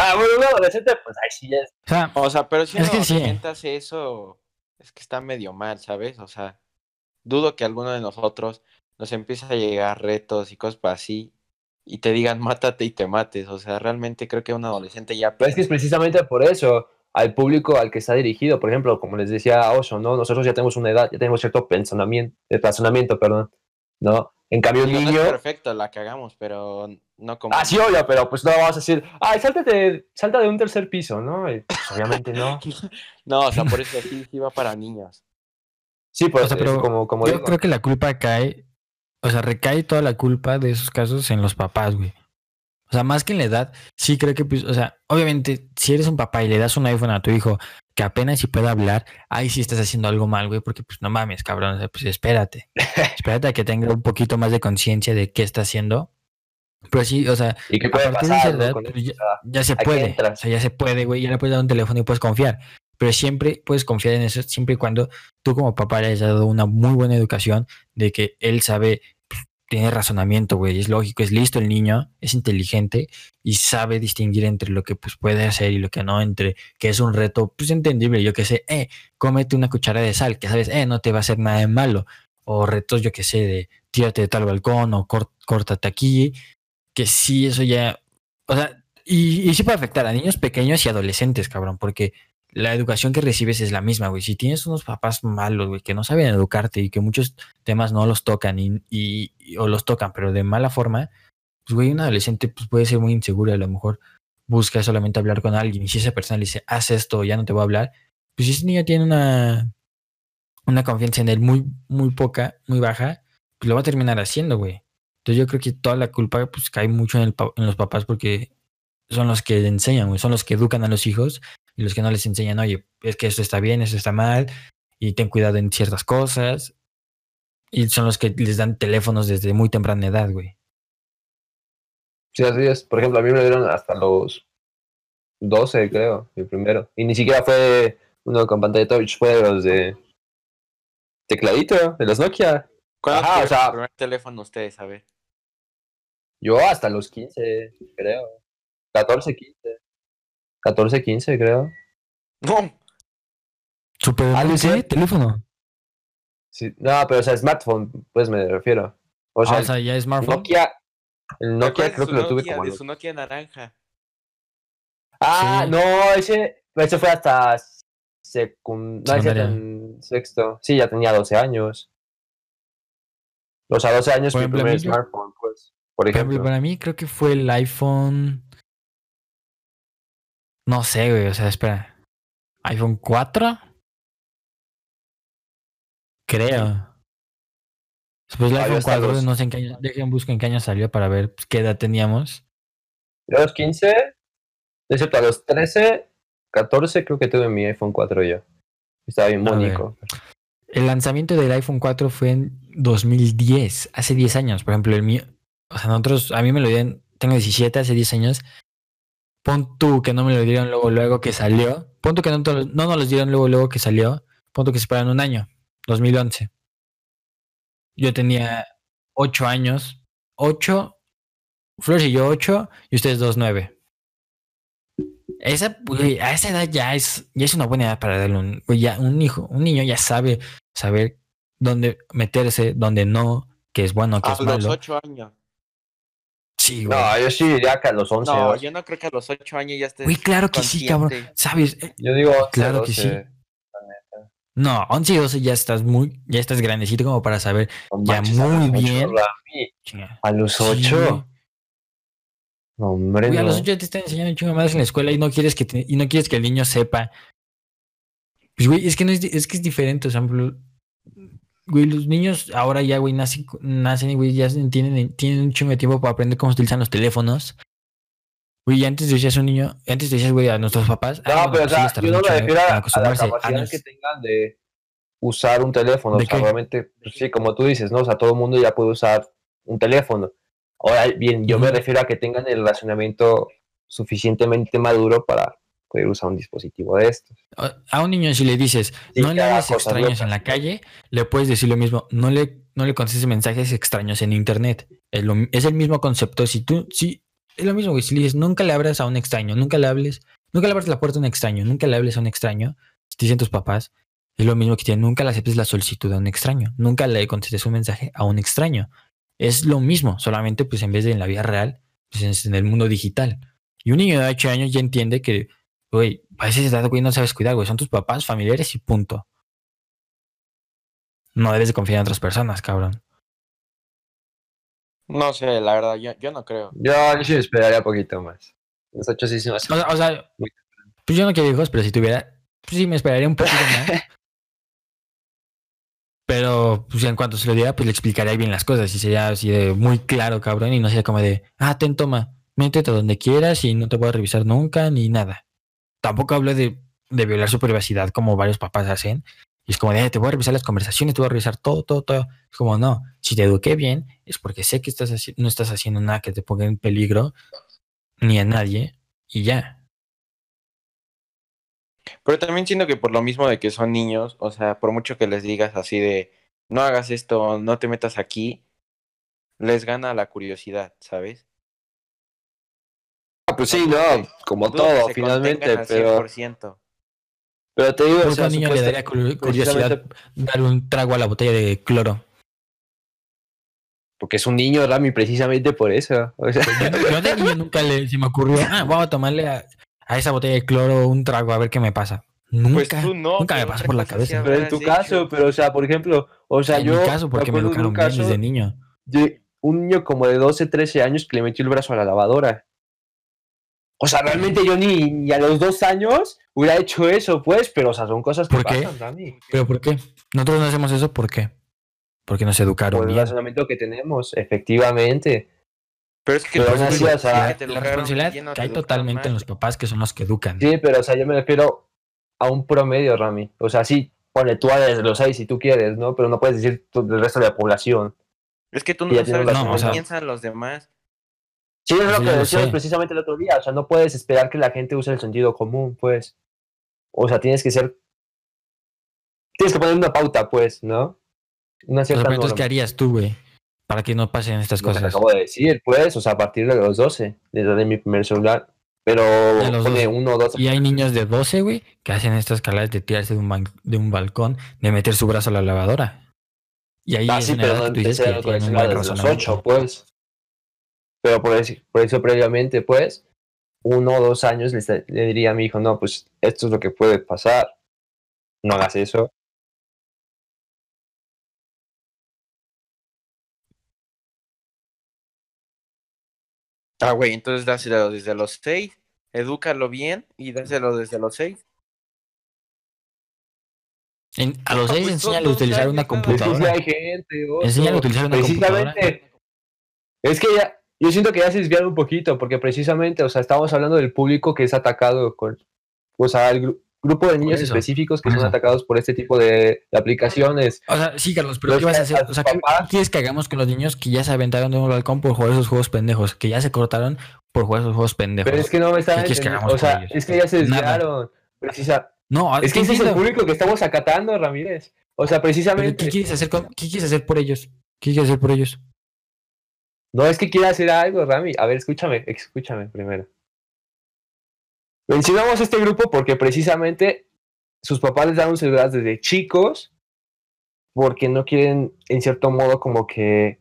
Ah, bueno, un adolescente, pues ahí sí es. O sea, O sea, pero si Es un que sí. adolescente hace eso, es que está medio mal, ¿sabes? O sea, dudo que alguno de nosotros nos empiece a llegar retos y cosas así y te digan mátate y te mates. O sea, realmente creo que un adolescente ya Pero es que es precisamente por eso, al público al que está dirigido, por ejemplo, como les decía Oso, ¿no? Nosotros ya tenemos una edad, ya tenemos cierto pensamiento, razonamiento, perdón, ¿no? En cambio, no niño... es perfecto, la cagamos, pero no como. Ah, sí, obvio, pero pues no vamos a decir, ay, sáltate, salta de un tercer piso, ¿no? Y, pues, obviamente no. No, o sea, por eso sí, sí va para niños. Sí, pues O sea, es pero como, como yo digo. creo que la culpa cae, o sea, recae toda la culpa de esos casos en los papás, güey. O sea, más que en la edad, sí creo que, pues, o sea, obviamente, si eres un papá y le das un iPhone a tu hijo que apenas si puede hablar, ahí sí estás haciendo algo mal, güey, porque pues no mames, cabrón, o sea, pues espérate. espérate a que tenga un poquito más de conciencia de qué está haciendo. Pero sí, o sea, pues, ya, se puede. O sea, ya se puede, güey. Ya le puedes dar un teléfono y puedes confiar. Pero siempre puedes confiar en eso, siempre y cuando tú como papá le hayas dado una muy buena educación de que él sabe tiene razonamiento, güey, es lógico, es listo el niño, es inteligente y sabe distinguir entre lo que pues puede hacer y lo que no, entre que es un reto, pues entendible, yo que sé, eh, cómete una cuchara de sal, que sabes, eh, no te va a hacer nada de malo, o retos, yo que sé, de tírate de tal balcón o córtate aquí, que sí, eso ya, o sea, y, y sí puede afectar a niños pequeños y adolescentes, cabrón, porque la educación que recibes es la misma, güey. Si tienes unos papás malos, güey, que no saben educarte y que muchos temas no los tocan y, o los tocan, pero de mala forma, pues, güey, un adolescente pues, puede ser muy inseguro a lo mejor busca solamente hablar con alguien y si esa persona le dice, haz esto, ya no te voy a hablar, pues si ese niño tiene una, una confianza en él muy, muy poca, muy baja, pues lo va a terminar haciendo, güey. Entonces yo creo que toda la culpa pues cae mucho en, el, en los papás porque son los que enseñan, güey, son los que educan a los hijos y los que no les enseñan, oye, es que esto está bien, esto está mal, y ten cuidado en ciertas cosas. Y son los que les dan teléfonos desde muy temprana edad, güey. Sí, así es. Por ejemplo, a mí me dieron hasta los 12, creo, el primero. Y ni siquiera fue uno con pantalla touch, fue de los de tecladito, de los Nokia. ¿Cuál Ajá, o sea, el primer teléfono ustedes, a ver? Yo hasta los 15, creo. 14, 15. 14, 15, creo. No. ¿Super ah, teléfono? Sí, no, pero o sea, smartphone, pues me refiero. O sea, ah, o sea ya es smartphone. Nokia, el Nokia creo que lo tuve como. De su Nokia naranja. Ah, no, ese, ese fue hasta secundaria. No, sexto. Sí, ya tenía 12 años. O sea, 12 años mi primer smartphone, pues. Por ejemplo. Para mí creo que fue el iPhone no sé, güey, o sea, espera. ¿iPhone 4? Creo. Después el ah, iPhone 4, no sé en qué año, dejen busco en qué año salió para ver pues, qué edad teníamos. A los 15, excepto a los 13, 14 creo que tuve mi iPhone 4 yo. Estaba bien bonito. El lanzamiento del iPhone 4 fue en 2010, hace 10 años. Por ejemplo, el mío, o sea, nosotros, a mí me lo dieron, tengo 17, hace 10 años, Pon tú que no me lo dieron luego, luego que salió. Pon tú que no, no nos los dieron luego, luego que salió. Pon tú que se esperan un año, 2011. Yo tenía 8 años. 8, Flores y yo 8 y ustedes 2, 9. Esa, a esa edad ya es, ya es una buena edad para darle un, ya, un hijo, un niño ya sabe saber dónde meterse, dónde no, qué es bueno, qué es malo. A los 8 años. Sí, güey. No, yo sí diría que a los 11. No, yo no creo que a los 8 años ya estés. Güey, claro que sí, cabrón. ¿Sabes? Yo digo, claro que sí. No, 11 y 12 ya estás muy, ya estás grandecito como para saber ya muy bien. a los 8. No, hombre, güey, a los 8 te están enseñando chingo más en la escuela y no quieres que y no quieres que el niño sepa. Pues güey, es que no es, es que es diferente, o sea, güey, los niños ahora ya, güey, nacen, nacen güey, ya tienen, tienen un chingo de tiempo para aprender cómo utilizan los teléfonos. Güey, antes decías un niño, antes decías, güey, a nuestros papás. No, ah, pero o sea, yo no me refiero a, la capacidad que tengan de usar un teléfono. O sea, obviamente, pues, sí, como tú dices, ¿no? O sea, todo el mundo ya puede usar un teléfono. Ahora bien, yo me refiero a que tengan el relacionamiento suficientemente maduro para poder usar un dispositivo de estos. A un niño si le dices, no le hagas extraños en la calle, le puedes decir lo mismo, no le, no le contestes mensajes extraños en internet. Es, es el mismo concepto. Si tú, sí, es lo mismo, güey. Si le dices, nunca le abras a un extraño, nunca le hables, nunca le abras la puerta a un extraño, nunca le hables a un extraño, si te dicen tus papás, es lo mismo que tienen, nunca le aceptes la solicitud a un extraño, nunca le contestes un mensaje a un extraño. Es lo mismo, solamente pues en vez de en la vida real, pues en el mundo digital. Y un niño de 8 años ya entiende que Güey, a veces edad, güey, no sabes cuidar, güey. Son tus papás, familiares y punto. No debes de confiar en otras personas, cabrón. No sé, la verdad, yo, yo no creo. Yo, sí esperaría un poquito más. Los ocho sí, o, sea, o sea, pues yo no quiero hijos, pero si tuviera, pues sí me esperaría un poquito más. pero pues en cuanto se lo diera, pues le explicaría bien las cosas y sería así de muy claro, cabrón, y no sería como de, ah, ten, toma, métete donde quieras y no te voy a revisar nunca ni nada tampoco hablo de, violar su privacidad como varios papás hacen. Y es como, de, te voy a revisar las conversaciones, te voy a revisar todo, todo, todo. Es como, no, si te eduqué bien, es porque sé que estás no estás haciendo nada que te ponga en peligro, ni a nadie, y ya. Pero también siento que por lo mismo de que son niños, o sea, por mucho que les digas así de, no hagas esto, no te metas aquí, les gana la curiosidad, ¿sabes? Ah, pues sí, no, como todo, se finalmente, al pero, 100%. pero te digo, o sea, un niño le daría curi- curiosidad precisamente dar un trago a la botella de cloro. porque es un niño, Rami, precisamente por eso. O sea, Yo, yo de niño nunca le, se me ocurrió, ah, vamos a tomarle a, a esa botella de cloro un trago a ver qué me pasa. Nunca. Pues tú no. nunca me otra por la cabeza. pero en tu caso, pero o sea, por ejemplo, o sea, en yo mi caso, porque me educaron bien desde niño. de un niño como de 12, 13 años que le metió el brazo a la lavadora. O sea, realmente yo ni, ni a los dos años hubiera hecho eso, pues, pero o sea, son cosas que ¿Por qué? pasan, Rami. ¿Pero por qué? Nosotros no hacemos eso, ¿por qué? Porque nos educaron Por el bien. razonamiento que tenemos, efectivamente. Pero es que Pero tú aún así, estudias o sea, que te La responsabilidad bien o te cae totalmente en los papás que son los que educan. Sí, pero o sea, yo me refiero a un promedio, Rami. O sea, sí, ponle tú a desde los seis si tú quieres, ¿no? Pero no puedes decir tú del resto de la población. Es que tú no sabes razón, cómo o sea- piensan los demás. Sí, es lo que decíamos precisamente el otro día. O sea, no puedes esperar que la gente use el sentido común, pues. O sea, tienes que ser. Tienes que poner una pauta, pues, ¿no? Una cierta pero entonces. ¿qué harías tú, güey? Para que no pasen estas Lo que cosas. acabo de decir, pues, o sea, a partir de los 12, desde mi primer celular. Pero De pone 12. uno o dos. Y hay niños de 12, güey, que hacen estas escaladas de tirarse de un, ban- de un balcón, de meter su brazo a la lavadora. Y ahí Ah, es sí, pero no que tú dices empecé que tienen un desde los razonamiento. 8, pues. Pero por eso, por eso previamente, pues, uno o dos años le, diría a mi hijo, no, pues, esto es lo que puede pasar. No hagas eso. Ah, güey, entonces dáselo desde los seis, edúcalo bien y dáselo desde los seis. En- a los 6 pues, enséñale a utilizar una computadora. hay gente, oso. Enséñale a utilizar una computadora. Precisamente. Es que ya, yo siento que ya se desviaron un poquito, porque precisamente, o sea, estamos hablando del público que es atacado con, o sea, el gru- grupo de niños eso, específicos que son eso. atacados por este tipo de, de aplicaciones. O sea, sí, Carlos, pero Los ¿qué vas a hacer? O sea, ¿qué, quieres que hagamos con los niños que ya se aventaron de un balcón por jugar esos juegos pendejos? Que ya se cortaron por jugar esos juegos pendejos. Pero es que no me están ¿Qué quieres que entendiendo, hagamos O sea, es que ya se desviaron. Precisa. No, Es que ese es el público que estamos acatando, Ramírez. O sea, precisamente. ¿qué quieres hacer con- qué quieres hacer por ellos? ¿Qué quieres hacer por ellos? No es que quiera hacer algo, Rami. A ver, escúchame, escúchame primero. Mencionamos este grupo porque precisamente sus papás les dan un celular desde chicos porque no quieren, en cierto modo, como que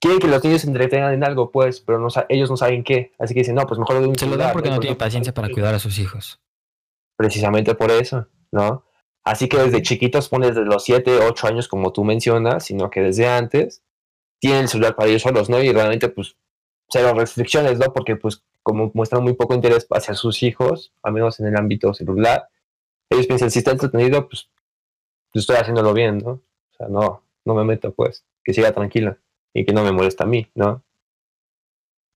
quieren que los niños se entretengan en algo, pues, pero no, ellos no saben qué. Así que dicen, no, pues mejor doy un Se lo dan porque no Porque tienen paciencia para cuidar a sus hijos. Precisamente por eso, ¿no? Así que desde chiquitos pones desde los 7, 8 años, como tú mencionas, sino que desde antes tienen el celular para ellos solos, ¿no? Y realmente, pues, cero restricciones, ¿no? Porque, pues, como muestran muy poco interés hacia sus hijos, al menos en el ámbito celular, ellos piensan, si está entretenido, pues, yo estoy haciéndolo bien, ¿no? O sea, no, no me meto, pues, que siga tranquila y que no me molesta a mí, ¿no?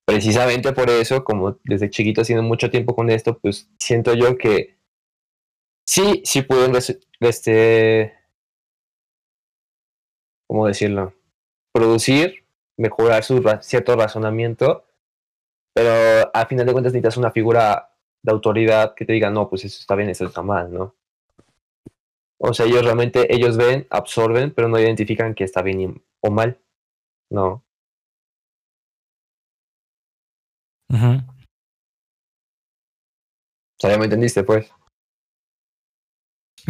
Precisamente por eso, como desde chiquito haciendo mucho tiempo con esto, pues siento yo que sí, sí pueden, este, ¿cómo decirlo? Producir, mejorar su ra- cierto razonamiento, pero al final de cuentas necesitas una figura de autoridad que te diga, no, pues eso está bien, eso está mal, ¿no? O sea, ellos realmente, ellos ven, absorben, pero no identifican que está bien o mal, ¿no? Ujú. O sea, ya me entendiste, pues.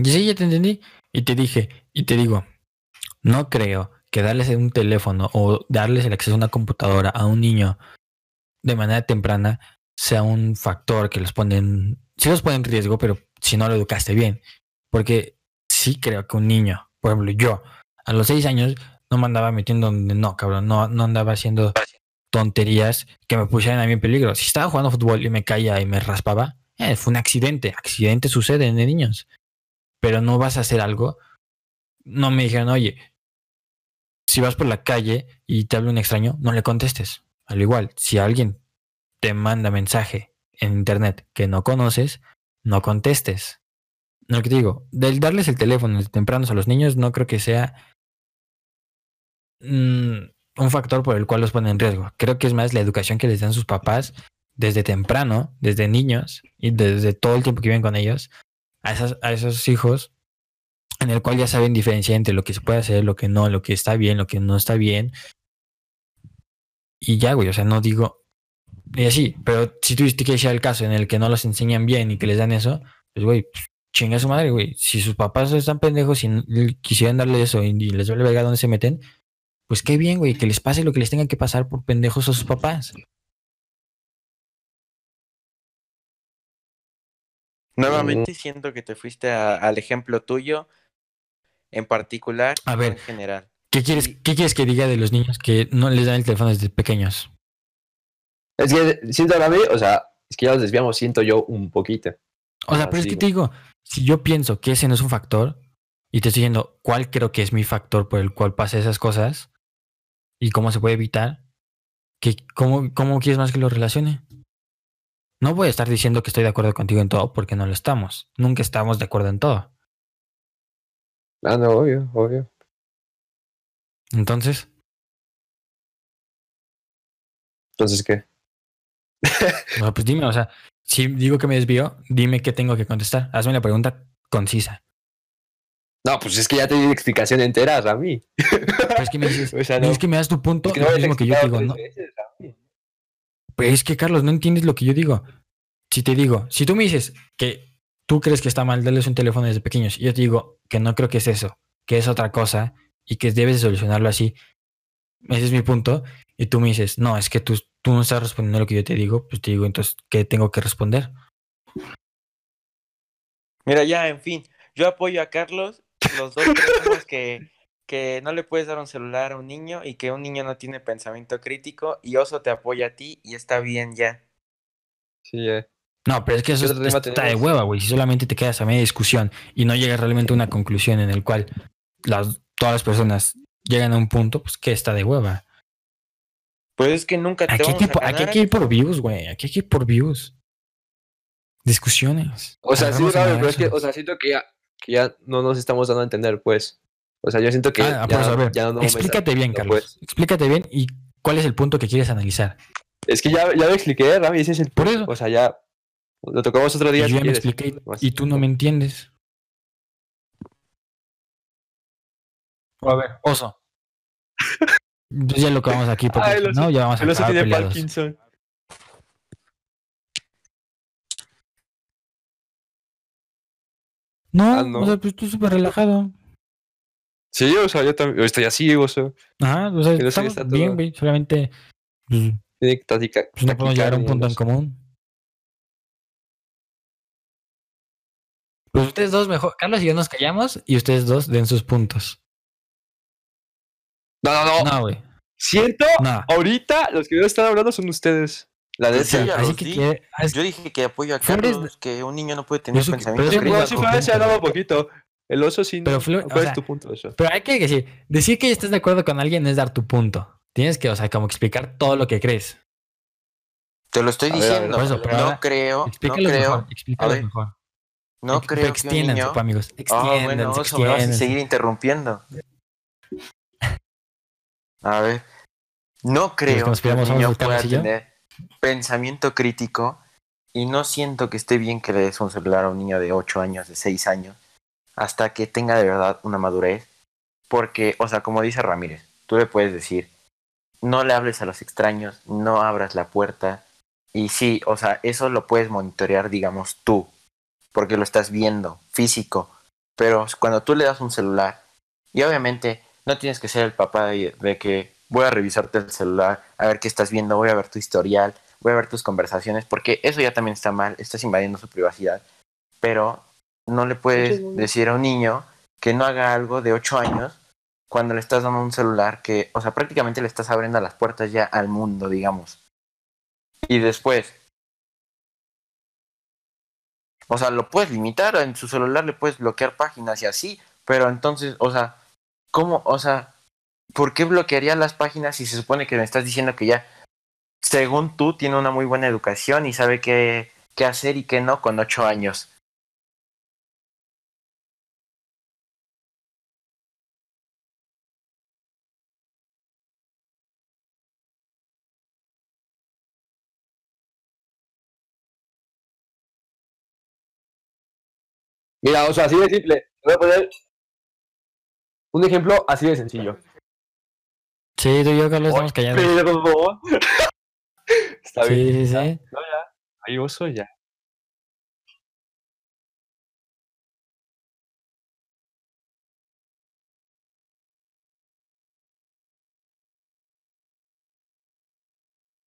Sí, ya te entendí. Y te dije, y te digo, no creo que darles un teléfono o darles el acceso a una computadora a un niño de manera temprana sea un factor que los pone en, sí los pone en riesgo, pero si no lo educaste bien. Porque sí creo que un niño, por ejemplo, yo, a los seis años, no me andaba metiendo donde no, cabrón, no, no andaba haciendo tonterías que me pusieran a mí en peligro. Si estaba jugando fútbol y me caía y me raspaba, eh, fue un accidente. Accidentes suceden de niños. Pero no vas a hacer algo. No me dijeron, oye, si vas por la calle y te habla un extraño, no le contestes. Al igual, si alguien te manda mensaje en internet que no conoces, no contestes. No lo que te digo, del darles el teléfono desde tempranos a los niños no creo que sea mm, un factor por el cual los ponen en riesgo. Creo que es más la educación que les dan sus papás desde temprano, desde niños y desde todo el tiempo que viven con ellos, a esos hijos, en el cual ya saben diferenciar entre lo que se puede hacer, lo que no, lo que está bien, lo que no está bien. y ya, güey, o sea, no digo, y así, pero si tuviste que sea el caso en el que no los enseñan bien y que les dan eso, pues, güey, chinga su madre, güey. Si sus papás están pendejos y quisieran darle eso y les vale verga dónde se meten, pues qué bien, güey, que les pase lo que les tenga que pasar por pendejos a sus papás. Nuevamente siento que te fuiste a- al ejemplo tuyo en particular A y ver. en general. ¿Qué quieres. ¿Qué quieres que diga de los niños que no les dan el teléfono desde pequeños? Es que siento a mí, o sea, es que ya nos desviamos, siento yo un poquito. O sea, Ah, pero es que te digo, si yo pienso que ese no es un factor, y te estoy diciendo cuál creo que es mi factor por el cual pasa esas cosas, y cómo se puede evitar, que, ¿cómo, ¿cómo quieres más que lo relacione? No voy a estar diciendo que estoy de acuerdo contigo en todo porque no lo estamos. Nunca estamos de acuerdo en todo. Ah, no, obvio, obvio. Entonces, Entonces, ¿qué? o sea, pues dime, o sea, si digo que me desvío, dime qué tengo que contestar. Hazme la pregunta concisa. No, pues es que ya te di explicación entera, Rami. Pero es que me dices, O sea, me no. dices que me das tu punto, Es que lo no mismo que yo digo, ¿no? Pues es que, Carlos, no entiendes lo que yo digo. Si te digo, si tú me dices que tú crees que está mal darles un teléfono desde pequeños, y yo te digo que no creo que es eso, que es otra cosa, y que debes de solucionarlo así, ese es mi punto, y tú me dices, no, es que tú, tú no estás respondiendo a lo que yo te digo, pues te digo, entonces, ¿qué tengo que responder? Mira, ya, en fin, yo apoyo a Carlos. Los dos creemos que, que no le puedes dar un celular a un niño y que un niño no tiene pensamiento crítico y Oso te apoya a ti y está bien ya. Sí, ya. No, pero es que eso ¿Qué es- otro tema está de hueva, güey. Si solamente te quedas a media discusión y no llegas realmente a una conclusión en el cual las, todas las personas llegan a un punto, pues que está de hueva. Pues es que nunca te Aquí hay que, a aquí hay que ir por views, güey. Aquí hay que ir por views. Discusiones. O sea, sí, Rami, pero es que, o sea, siento que ya, que ya no nos estamos dando a entender, pues. O sea, yo siento que Ah, ya, por eso, a ver, ya no explícate bien, Carlos. pues. Explícate bien y cuál es el punto que quieres analizar. Es que ya, ya lo expliqué, Rami, ese es el Por eso. O sea, ya lo tocamos otro Y día. yo si ya me expliqué y tú no me entiendes. A ver, oso. Pues ya lo acabamos aquí porque Ay, oso- no, ya vamos a El oso acabar tiene peleados. Parkinson. No, Ah, no. o sea, pues estoy súper relajado. Sí, o sea, yo también estoy así, o sea, Ajá, o sea, oso estamos bien, güey. Solamente pues, tiene tática. pues no podemos llegar a un punto en común. Pues ustedes dos mejor. Carlos y yo nos callamos y ustedes dos den sus puntos. No, no, no. No, güey. Siento, No. ahorita los que no están hablando son ustedes. La Pues neta. sí, Así que quiere- as- Yo dije que apoyo a Carlos, que un niño no puede tener Eso que- pensamiento pero bueno, es sí, se ha güey. poquito. El oso sí. Pero no. Flor- ¿Cuál o es tu punto, oso? Pero hay que decir, decir que estás de acuerdo con alguien es dar tu punto. Tienes que, o sea, como explicar todo lo que crees. Te lo estoy A ver, ver, diciendo. por eso, no ahora creo, no Explícalo creo, mejor. Explícalo ver, mejor. No creo que un niño... pa, amigos. Ah, Extiéndanse, bueno, oso, me vas a seguir interrumpiendo. A ver, no creo nos que un niño pueda tener pensamiento crítico y no siento que esté bien que le des un celular a un niño de 8 años, de 6 años, hasta que tenga de verdad una madurez. Porque, o sea, como dice Ramírez, tú le puedes decir, no le hables a los extraños, no abras la puerta. Y sí, o sea, eso lo puedes monitorear, digamos, tú, porque lo estás viendo, físico. Pero cuando tú le das un celular, y obviamente no tienes que ser el papá de, de que voy a revisarte el celular, a ver qué estás viendo, voy a ver tu historial, voy a ver tus conversaciones, porque eso ya también está mal, estás invadiendo su privacidad. Pero no le puedes decir a un niño que no haga algo de 8 años cuando le estás dando un celular que, o sea, prácticamente le estás abriendo las puertas ya al mundo, digamos. Y después, o sea, lo puedes limitar, en su celular le puedes bloquear páginas y así, pero entonces, o sea, ¿cómo, o sea, por qué bloquearía las páginas si se supone que me estás diciendo que ya, según tú, tiene una muy buena educación y sabe qué, qué hacer y qué no con ocho años? Mira, o sea, así de simple. Voy a poner un ejemplo así de sencillo. Sí, tú y yo, Carlos, estamos. Perdón. Está Sí, bien. sí, ya. sí. No, ya. Hay oso ya.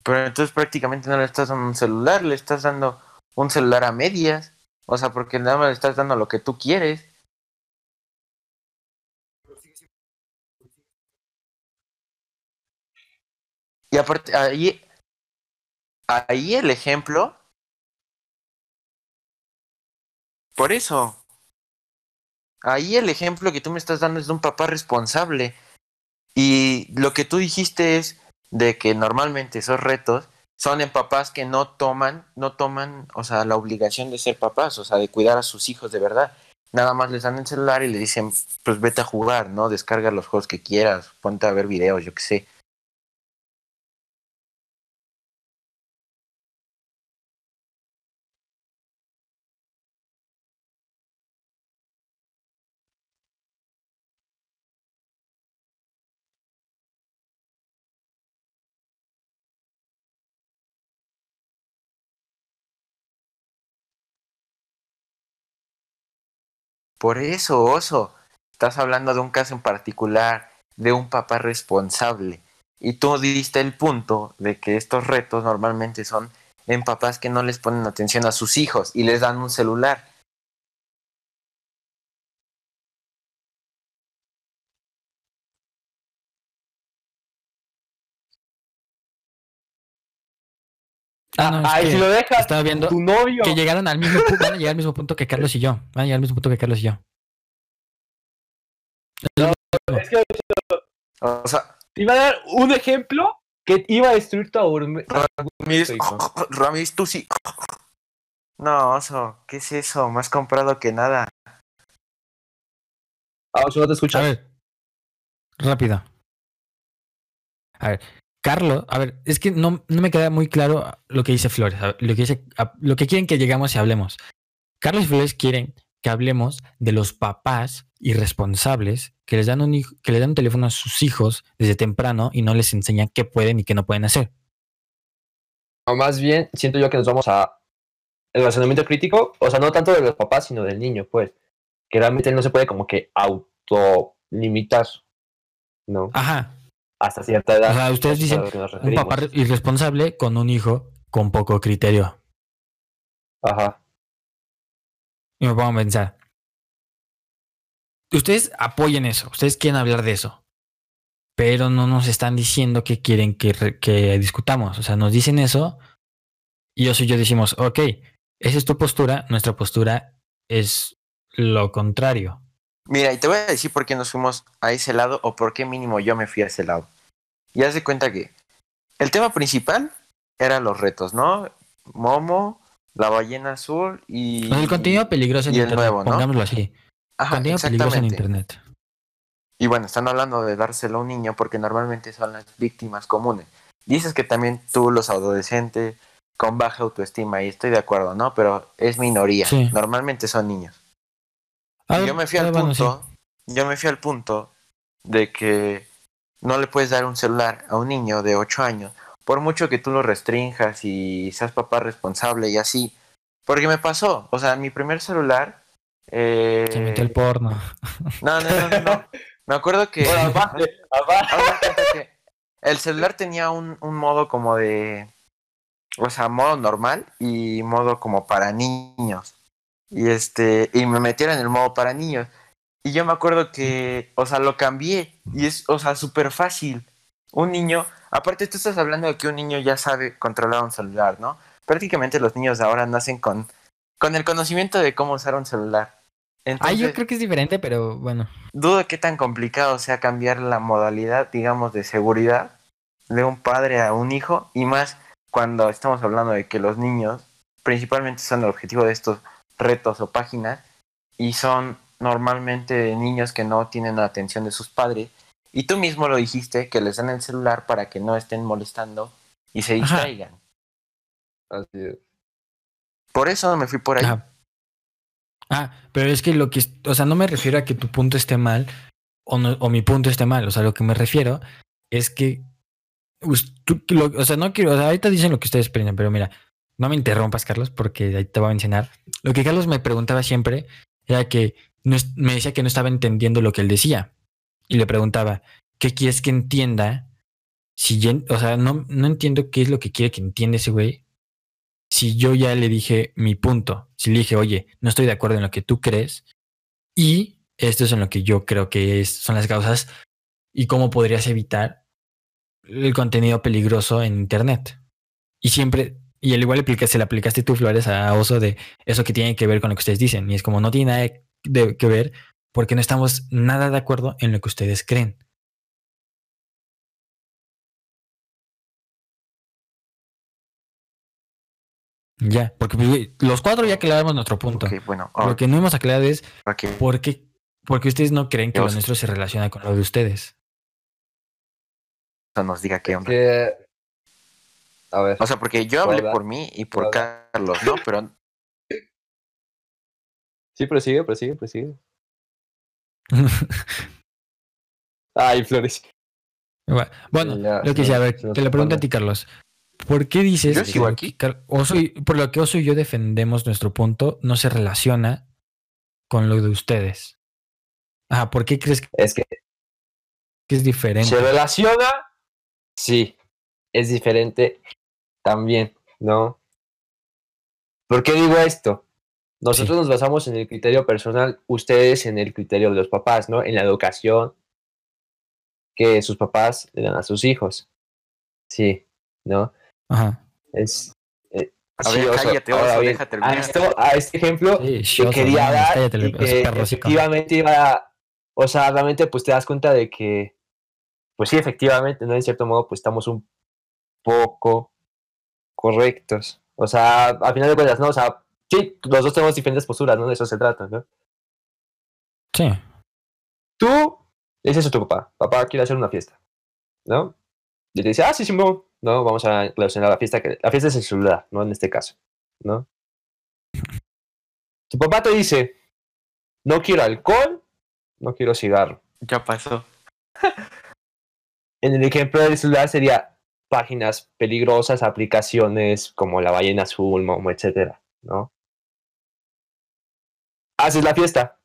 Pero entonces prácticamente no le estás dando un celular, le estás dando un celular a medias. O sea, porque nada más le estás dando lo que tú quieres. Y aparte, ahí, ahí el ejemplo. Por eso. Ahí el ejemplo que tú me estás dando es de un papá responsable. Y lo que tú dijiste es de que normalmente esos retos son en papás que no toman, no toman, o sea, la obligación de ser papás, o sea, de cuidar a sus hijos de verdad. Nada más les dan el celular y le dicen, pues vete a jugar, ¿no? Descarga los juegos que quieras, ponte a ver videos, yo qué sé. Por eso, oso, estás hablando de un caso en particular, de un papá responsable. Y tú diste el punto de que estos retos normalmente son en papás que no les ponen atención a sus hijos y les dan un celular. Ah, no, es Ay, que si lo dejas, estaba viendo tu novio. que llegaron al mismo punto, van a llegar al mismo punto que Carlos y yo. Van a llegar al mismo punto que Carlos y yo. Es que O sea, te iba a dar un ejemplo que iba a destruir tu hijo. Ramis, tú sí. No, oso, ¿qué es eso? Más comprado que nada. Ah, oso, no te escuchas. A ver, rápido. A ver, Carlos, a ver, es que no, no me queda muy claro lo que dice Flores, lo que dice, lo que quieren que llegamos y hablemos. Carlos y Flores quieren que hablemos de los papás irresponsables que les dan un que le dan un teléfono a sus hijos desde temprano y no les enseñan qué pueden y qué no pueden hacer. O más bien, siento yo que nos vamos a el razonamiento crítico, o sea, no tanto de los papás, sino del niño, pues. Que realmente él no se puede como que autolimitar, ¿no? Ajá. Hasta cierta edad. O sea, ustedes dicen un papá re- irresponsable con un hijo con poco criterio. Ajá. Y me pongo a pensar. Ustedes apoyen eso, ustedes quieren hablar de eso, pero no nos están diciendo que quieren que, re- que discutamos. O sea, nos dicen eso y yo y yo decimos, ok, esa es tu postura, nuestra postura es lo contrario. Mira, y te voy a decir por qué nos fuimos a ese lado o por qué mínimo yo me fui a ese lado. Y haz de cuenta que el tema principal eran los retos, ¿no? Momo, la ballena azul y... El contenido peligroso en y el Internet, nuevo, ¿no? pongámoslo así. Ajá, contenido peligroso en. Internet. Y bueno, están hablando de dárselo a un niño porque normalmente son las víctimas comunes. Dices que también tú, los adolescentes, con baja autoestima, y estoy de acuerdo, ¿no? Pero es minoría. Sí. Normalmente son niños. Y yo me fui al bueno, sí. punto, yo me fui al punto de que no le puedes dar un celular a un niño de 8 años, por mucho que tú lo restrinjas y seas papá responsable y así. Porque me pasó, o sea, mi primer celular... Eh... Se metió el porno. No, no, no, no, no. Me acuerdo que... Bueno, que el celular tenía un, un modo como de. O sea, modo normal y modo como para niños. Y este. Y me metieron en el modo para niños. Y yo me acuerdo que. O sea, lo cambié. Y es, o sea, súper fácil. Un niño. Aparte, tú estás hablando de que un niño ya sabe controlar un celular, ¿no? Prácticamente los niños de ahora nacen con. Con el conocimiento de cómo usar un celular. Ah, Entonces, yo creo que es diferente, pero bueno. dudo qué tan complicado sea cambiar la modalidad, digamos, de seguridad de un padre a un hijo y más cuando estamos hablando de que los niños principalmente son el objetivo de estos retos o páginas y son normalmente niños que no tienen la atención de sus padres y tú mismo lo dijiste que les dan el celular para que no estén molestando y se Ajá. distraigan. Así es. Por eso me fui por ahí. Ah. Ah, pero es que lo que, o sea, no me refiero a que tu punto esté mal o, no- o mi punto esté mal, o sea, lo que me refiero es que, tú- lo- o sea, no quiero, o sea, ahorita dicen lo que ustedes piensan, pero mira, no me interrumpas, Carlos, porque ahí te voy a mencionar. Lo que Carlos me preguntaba siempre era que me decía que no estaba entendiendo lo que él decía. Y le preguntaba, ¿qué quieres que entienda? Si o sea, no, no entiendo qué es lo que quiere que entienda ese güey. Si yo ya le dije mi punto, si le dije, oye, no estoy de acuerdo en lo que tú crees, y esto es en lo que yo creo que es- son las causas, y cómo podrías evitar el contenido peligroso en Internet. Y siempre, y al igual le aplica- se le aplicaste tú, Flores, a Oso de eso que tiene que ver con lo que ustedes dicen. Y es como no tiene nada de- que ver porque no estamos nada de acuerdo en lo que ustedes creen. Ya, porque pues, los cuatro ya aclaramos nuestro punto. Ok, bueno, Lo que no hemos aclarado es que por qué, porque ustedes no creen que lo Dios. nuestro se relaciona con lo de ustedes. nos diga qué onda. Que... A ver. O sea, porque yo ¿Puedo hablé por mí y por ¿Puedo Carlos, ¿no? Pero Sí, prosigue, prosigue, prosigue. Ay, Flores. bueno, Ya, lo que sí, a ver, te lo pregunto a ti, Carlos. ¿Por qué dices Yo que sigo aquí. que Oso y- por lo que Oso y yo defendemos nuestro punto no se relaciona con lo de ustedes? Ajá, ¿por qué crees que Es que es diferente? se relaciona, sí, es diferente también, ¿no? ¿Por qué digo esto? Nosotros Sí. nos basamos en el criterio personal, ustedes en el criterio de los papás, ¿no? En la educación que sus papás le dan a sus hijos. Sí, ¿no? Ajá. Es. eh, A sí, ver, o sea, cállate, ahora oso, bien, deja a, esto, a este ejemplo Sí, que shioso, quería dar cállate, y que efectivamente iba a- o sea, realmente pues te das cuenta de que, pues sí, efectivamente, ¿no? En cierto modo, pues estamos un poco correctos. O sea, al final de cuentas, ¿no? O sea, sí, los dos tenemos diferentes posturas, ¿no? De eso se trata, ¿no? Sí. Tú le dices a tu papá, papá, quiero hacer una fiesta, ¿no? Y te dice, ah, sí, sí, no, no, vamos a relacionar la fiesta, que la fiesta es el celular, ¿no? En este caso, ¿no? Tu papá te dice, no quiero alcohol, no quiero cigarro. ya pasó. En el ejemplo del celular sería páginas peligrosas, aplicaciones como la ballena azul, Momo, etcétera, ¿no? Haces la fiesta,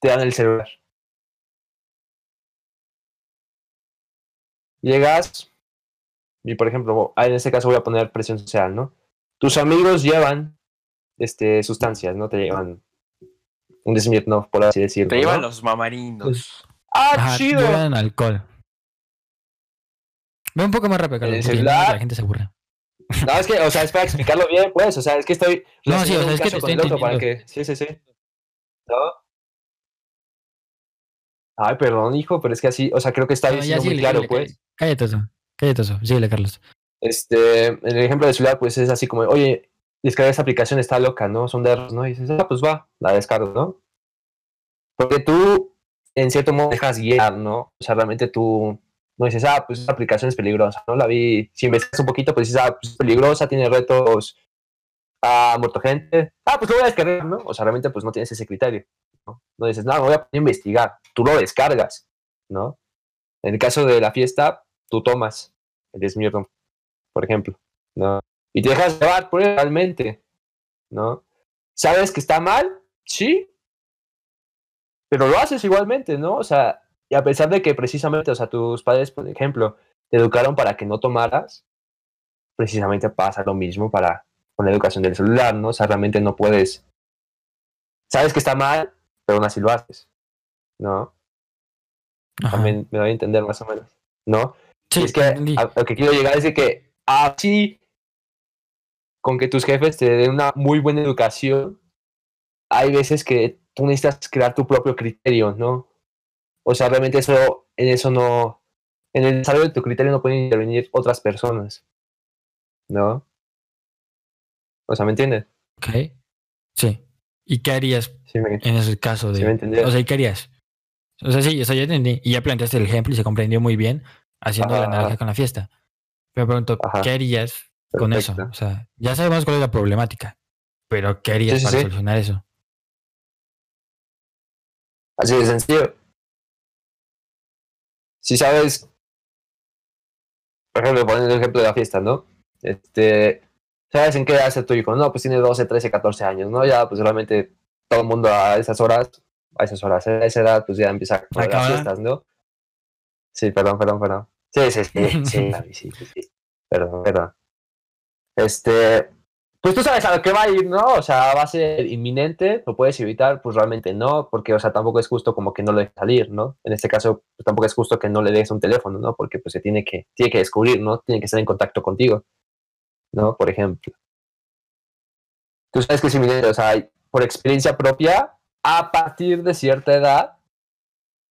te dan el celular. Llegas, y por ejemplo, ah, en este caso voy a poner presión social, ¿no? Tus amigos llevan este, sustancias, ¿no? Te llevan un Smirnoff, por así decirlo. Te llevan ¿no? los mamarindos. ¡Ah, Ajá, chido! llevan alcohol. Ve un poco más rápido, Carlos. El celular. La gente se aburre. No, es que, o sea, es para explicarlo bien, pues, o sea, es que estoy No, sí, o sea, es que te estoy el otro para entendiendo. que, sí, sí, sí. ¿No? Ay, perdón, hijo, pero es que así, o sea, creo que está No, diciendo muy síguele, claro, síguele, pues. Cállate eso. Cállate eso. Síguele, Carlos. Este, en el ejemplo de celular, pues es así como, oye, descargar esta aplicación está loca, ¿no? Son de errores, ¿no? Y dices, ah, pues va, la descargo, ¿no? Porque tú, en cierto modo, dejas guiar, ¿no? O sea, realmente tú no dices, ah, pues esta aplicación es peligrosa, ¿no? La vi, si investigas un poquito, pues dices, ah, pues es peligrosa, tiene retos, ha muerto gente, ah, pues lo voy a descargar, ¿no? O sea, realmente pues no tienes ese criterio, ¿no? Dices, no, me voy a a investigar, tú lo descargas, ¿no? En el caso de la fiesta, tú tomas el Smirnoff, por ejemplo, ¿no? Y te dejas llevar por realmente, ¿no? ¿Sabes que está mal? Sí. Pero lo haces igualmente, ¿no? O sea, y a pesar de que precisamente, o sea, tus padres, por ejemplo, te educaron para que no tomaras, precisamente pasa lo mismo para con la educación del celular, ¿no? O sea, realmente no puedes. Sabes que está mal, pero aún así lo haces, ¿no? Ajá. También me doy a entender más o menos, ¿no? Sí, Y es que a, lo que quiero llegar es de que así, con que tus jefes te den una muy buena educación, hay veces que tú necesitas crear tu propio criterio, ¿no? O sea, realmente eso, en eso no, en el desarrollo de tu criterio no pueden intervenir otras personas, ¿no? O sea, ¿me entiendes? Ok. Sí. ¿Y qué harías Sí, me, en ese caso de. sí me o sea, ¿y qué harías? O sea, sí, o sea, ya entendí. Y ya planteaste el ejemplo y se comprendió muy bien haciendo la Ajá, ajá. con la fiesta. Pero pregunto, Ajá. ¿qué harías con eso? O sea, ya sabemos cuál es la problemática. Pero ¿qué harías Sí, para solucionar eso? Así de sencillo. Si sabes por ejemplo, poniendo el ejemplo de la fiesta, ¿no? Este, ¿sabes en qué edad está tu hijo? No, pues tiene 12, 13, 14 años, ¿no? Ya, pues realmente todo el mundo a esas horas, a esas horas, a esa edad, pues ya empieza con las fiestas, ¿no? Sí, perdón, perdón, perdón. Sí, sí, sí, sí, sí, sí, sí. Perdón, perdón. Este, pues tú sabes a lo que va a ir, ¿no? O sea, va a ser inminente, lo puedes evitar, pues realmente no, porque, o sea, tampoco es justo como que no lo dejes salir, ¿no? En este caso, pues, tampoco es justo que no le des un teléfono, ¿no? Porque pues se tiene que, tiene que descubrir, ¿no? Tiene que estar en contacto contigo, ¿no? Por ejemplo. Tú sabes que es inminente, o sea, por experiencia propia, a partir de cierta edad,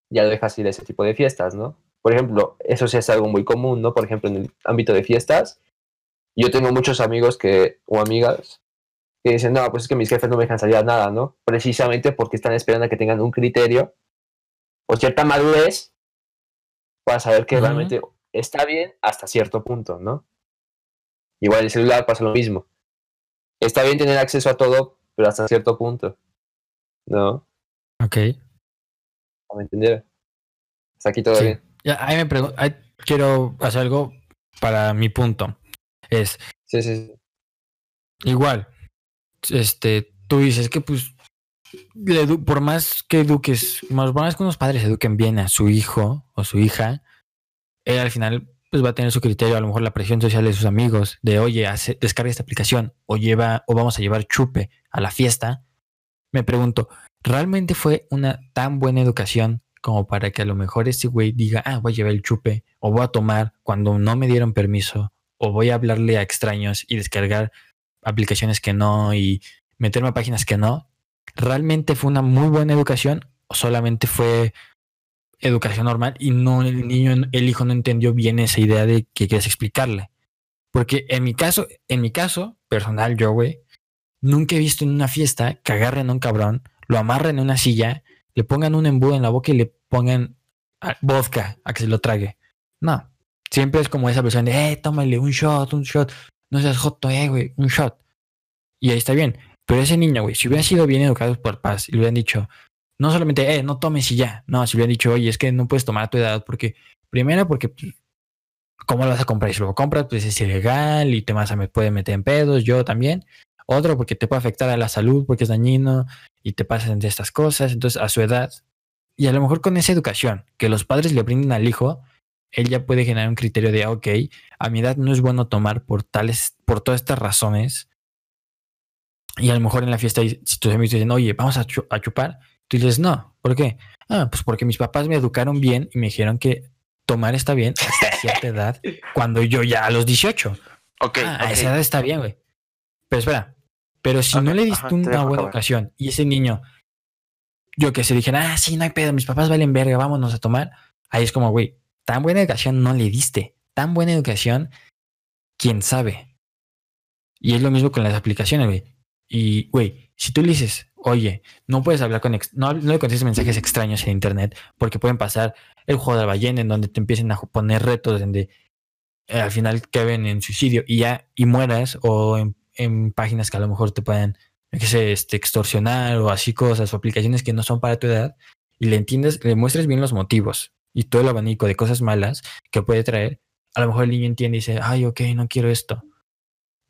ya dejas ir a ese tipo de fiestas, ¿no? Por ejemplo, eso sí es algo muy común, ¿no? Por ejemplo, en el ámbito de fiestas, yo tengo muchos amigos que, o amigas que dicen, no, pues es que mis jefes no me dejan salir a nada, ¿no? Precisamente porque están esperando a que tengan un criterio o cierta madurez para saber que realmente está bien hasta cierto punto, ¿no? Igual en el celular pasa lo mismo. Está bien tener acceso a todo, pero hasta cierto punto, ¿no? Ok. ¿Me entender? Hasta aquí todo Sí. bien. Ya, ahí me pregunto, quiero hacer algo para mi punto. Es Sí, sí, sí. igual, este, tú dices que pues, le por más que eduques, más, por más que unos padres eduquen bien a su hijo o su hija, él al final pues va a tener su criterio, a lo mejor la presión social de sus amigos, de oye, hace- descarga esta aplicación o lleva, o vamos a llevar chupe a la fiesta. Me pregunto, ¿realmente fue una tan buena educación como para que a lo mejor ese güey diga, ah, voy a llevar el chupe, o voy a tomar cuando no me dieron permiso, o voy a hablarle a extraños y descargar aplicaciones que no y meterme a páginas que no? ¿Realmente fue una muy buena educación o solamente fue educación normal y no el niño, el hijo no entendió bien esa idea de que quieres explicarle? Porque en mi caso, en mi caso personal, yo, güey, nunca he visto en una fiesta que agarren a un cabrón, lo amarren en una silla, le pongan un embudo en la boca y le pongan vodka a que se lo trague. No. Siempre es como esa persona de, eh, tómale un shot, un shot. No seas joto, eh, güey, un shot. Y ahí está bien. Pero ese niño, güey, si hubiera sido bien educado por paz y le hubieran dicho, no solamente, eh, no tomes y ya. No, si hubieran dicho, oye, es que no puedes tomar a tu edad porque, primero, porque, ¿cómo lo vas a comprar? Y si lo compras, pues es ilegal y te vas a me puede meter en pedos, yo también. Otro, porque te puede afectar a la salud, porque es dañino y te pasan de estas cosas. Entonces, a su edad, y a lo mejor con esa educación que los padres le brinden al hijo, él ya puede generar un criterio de, ok, a mi edad no es bueno tomar por tales, por todas estas razones. Y a lo mejor en la fiesta, si tus amigos dicen, oye, vamos a, chu- a chupar, tú dices, no, ¿por qué? Ah, pues porque mis papás me educaron bien y me dijeron que tomar está bien hasta cierta edad, cuando yo ya a los 18. Ok, Ah, a ok. esa edad está bien, güey. Pero espera, pero si no le diste te una buena educación y ese niño, yo que se dijera, ah, sí, no hay pedo, mis papás valen verga, vámonos a tomar, ahí es como, güey, tan buena educación no le diste, tan buena educación, quién sabe. Y es lo mismo con las aplicaciones, güey. Y, güey, si tú le dices, oye, no puedes hablar con, no, le contestes mensajes extraños en internet porque pueden pasar el juego de la ballena en donde te empiecen a poner retos donde eh, al final caben en suicidio y ya y mueras o en, páginas que a lo mejor te puedan qué sé, este, extorsionar o así cosas o aplicaciones que no son para tu edad y le entiendes, le muestres bien los motivos y todo el abanico de cosas malas que puede traer, a lo mejor el niño entiende y dice, ay, ok, no quiero esto,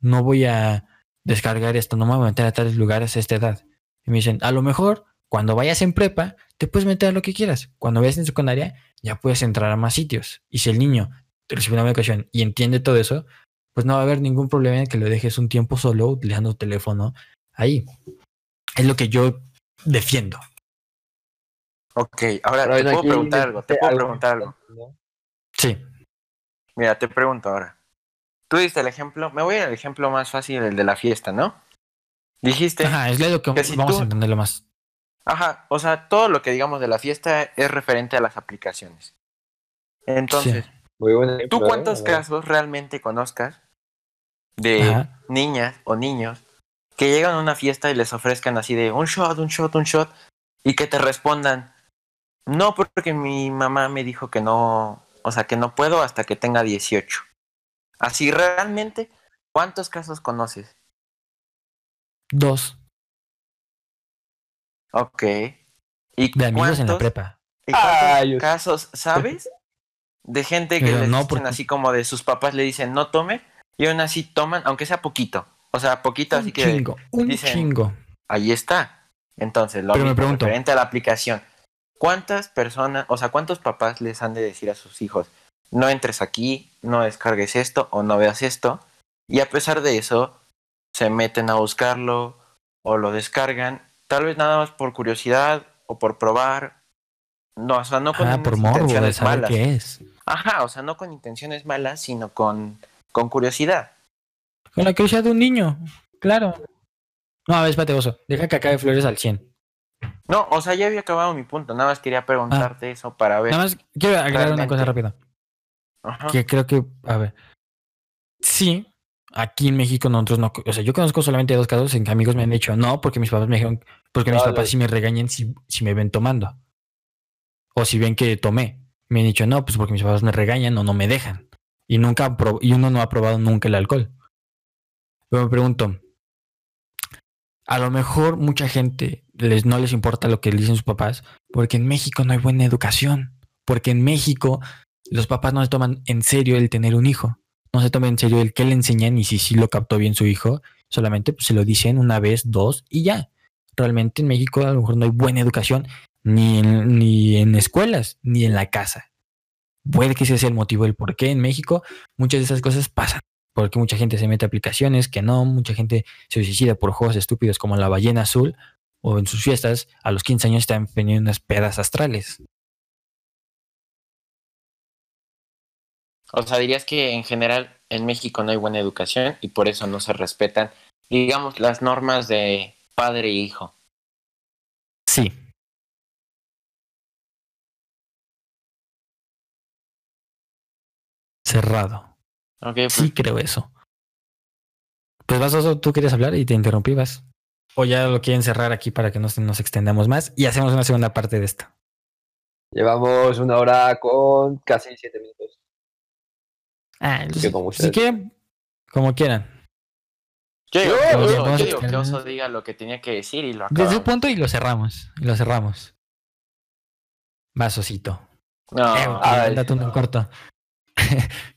no voy a descargar esto, no me voy a meter a tales lugares a esta edad. Y me dicen, a lo mejor cuando vayas en prepa, te puedes meter a lo que quieras. Cuando vayas en secundaria, ya puedes entrar a más sitios. Y si el niño recibe una educación y entiende todo eso, pues no va a haber ningún problema en que lo dejes un tiempo solo utilizando tu teléfono ahí. Es lo que yo defiendo. Ok, ahora Pero te puedo preguntar algo, te puedo algo preguntar algo. ¿no? Sí. Mira, te pregunto ahora. Tú diste el ejemplo, me voy al ejemplo más fácil, el de la fiesta, ¿no? Dijiste, ajá. Ajá, es lo que, que si vamos tú- a entenderlo más. o sea, todo lo que digamos de la fiesta es referente a las aplicaciones. Entonces, Muy buen ejemplo, ¿tú ¿eh? cuántos casos realmente conozcas de Ajá. niñas o niños que llegan a una fiesta y les ofrezcan así de un shot, un shot, un shot y que te respondan, no, porque mi mamá me dijo que no, o sea, que no puedo hasta que tenga 18. Así realmente, ¿cuántos casos conoces? Dos. Ok. ¿Y De amigos en la prepa. ¿Y cuántos Ay, yo- casos sabes de gente que les no, dicen porque- así como de sus papás le dicen no tome y aún así toman, aunque sea poquito. O sea, poquito, así Un que chingo, un dicen- chingo. ahí está. Entonces, lo Pero me mismo, pregunto- referente a la aplicación, ¿cuántas personas, o sea, cuántos papás les han de decir a sus hijos, no entres aquí, no descargues esto o no veas esto? Y a pesar de eso, se meten a buscarlo o lo descargan, tal vez nada más por curiosidad o por probar. No, o sea, no con Ah, por morbo intenciones saber malas. qué es. Ajá, o sea, no con intenciones malas, sino con, con curiosidad. Con la curiosidad de un niño, claro. No, a ver, espérate, oso. Deja que acabe Flores al 100. No, o sea, ya había acabado mi punto, nada más quería preguntarte eso para ver. Ah. Nada más quiero aclarar una cosa rápida. Ajá. Que creo que, a ver. Sí, aquí en México nosotros no. O sea, yo conozco solamente dos casos en que amigos me han dicho no, porque mis papás me dijeron, porque mis papás sí me regañan si, si me ven tomando. O si ven que tomé. Me han dicho no, pues porque mis papás me regañan o no me dejan. Y nunca y uno no ha probado nunca el alcohol. Pero me pregunto, a lo mejor mucha gente les, no les importa lo que dicen sus papás, porque en México no hay buena educación. Porque en México los papás no se toman en serio el tener un hijo. No se toman en serio el que le enseñan y si sí lo captó bien su hijo, solamente pues, se lo dicen una vez, dos y ya. Realmente en México a lo mejor no hay buena educación ni en, ni en escuelas ni en la casa. Puede que ese sea el motivo del por qué en México muchas de esas cosas pasan. Porque mucha gente se mete a aplicaciones que no, mucha gente se suicida por juegos estúpidos como la ballena azul o en sus fiestas a los 15 años están teniendo unas pedas astrales. O sea, dirías que en general en México no hay buena educación y por eso no se respetan, digamos, las normas de padre e hijo. Sí. Cerrado. Pues, Sí creo eso. Pues vas, Oso, tú querías hablar y te interrumpí, vas. O ya lo quieren cerrar aquí para que no nos extendamos más y hacemos una segunda parte de esto. Llevamos una hora con casi siete minutos. Ah, que si, como si quieren, como quieran. yo Yo- que, yo- Oso, vamos yo a digo que extender. Oso diga lo que tenía que decir y lo Desde acabamos. ese punto y lo cerramos. Y lo cerramos. Vas, Osito. No, Eh, ok, ay, date un corto.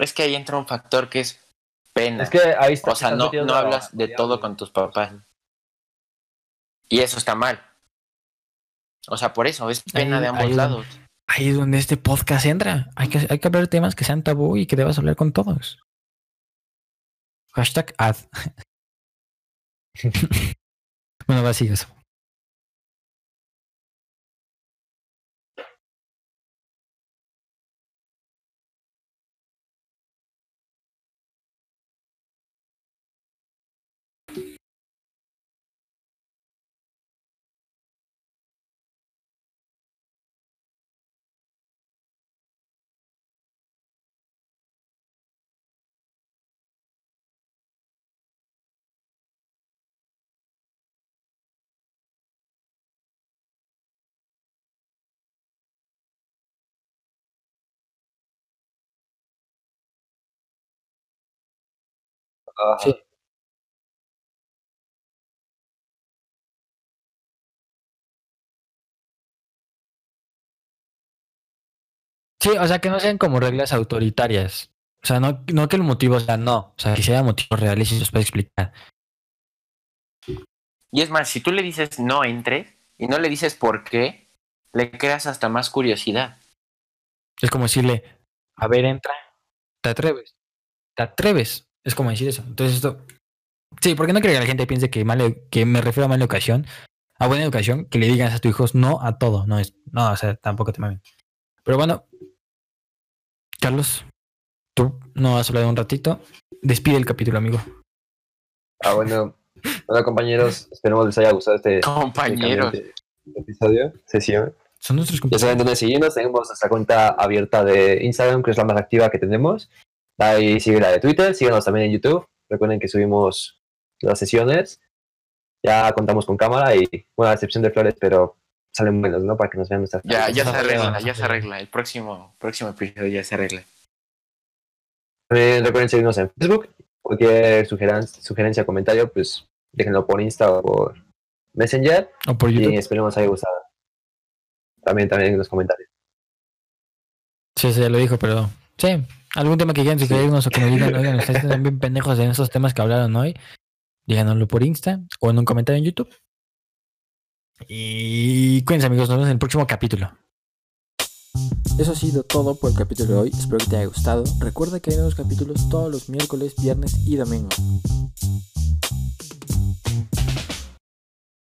es que ahí entra un factor que es pena. Es que ahí está. o sea, no, no la hablas de todo con tus papás. Y eso está mal. O sea, por eso, es pena Ahí- de ambos ahí- lados. Ahí es donde este podcast entra. Hay que, hay que hablar de temas que sean tabú y que debas hablar con todos. Hashtag ad. bueno, va así eso. Ajá. Sí. Sí, o sea, que no sean como reglas autoritarias. O sea, no, no que el motivo sea no. O sea, que sean motivos reales y se los puede explicar. Y es más, si tú le dices no entre y no le dices por qué, le creas hasta más curiosidad. Es como decirle, a ver, entra. ¿Te atreves? ¿Te atreves? Es como decir eso. Entonces esto... Sí, porque no quiero que la gente piense que, mal, que me refiero a mala educación. A buena educación, que le digas a tus hijos no a todo. No es... No, o sea, tampoco te mamen. Pero bueno, Carlos, tú no has hablado un ratito. Despide el capítulo, amigo. Ah, bueno. Bueno, compañeros, esperemos les haya gustado este Compañeros. este episodio, sesión. Son nuestros Ya compañeros. saben dónde seguirnos. Tenemos nuestra cuenta abierta de Instagram, que es la más activa que tenemos. Ahí sigue la de Twitter. Síguenos también en YouTube. Recuerden que subimos las sesiones. Ya contamos con cámara y, bueno, a excepción de flores, pero salen buenos, ¿no? Para que nos vean nuestras Ya, ya se arregla, ya se arregla. El próximo, próximo episodio ya se arregla. También recuerden seguirnos en Facebook. Cualquier sugerencia, sugerencia comentario, pues déjenlo por Insta o por Messenger. O por Y YouTube. esperemos les haya gustado. También, también en los comentarios. Sí, sí, ya lo dijo, pero sí. Algún tema que quieran sugerirnos o que nos digan, oigan, ustedes están bien pendejos en esos temas que hablaron hoy. Díganoslo por Insta o en un comentario en YouTube. Y cuídense, amigos. Nos vemos en el próximo capítulo. Eso ha sido todo por el capítulo de hoy. Espero que te haya gustado. Recuerda que hay nuevos capítulos todos los miércoles, viernes y domingo.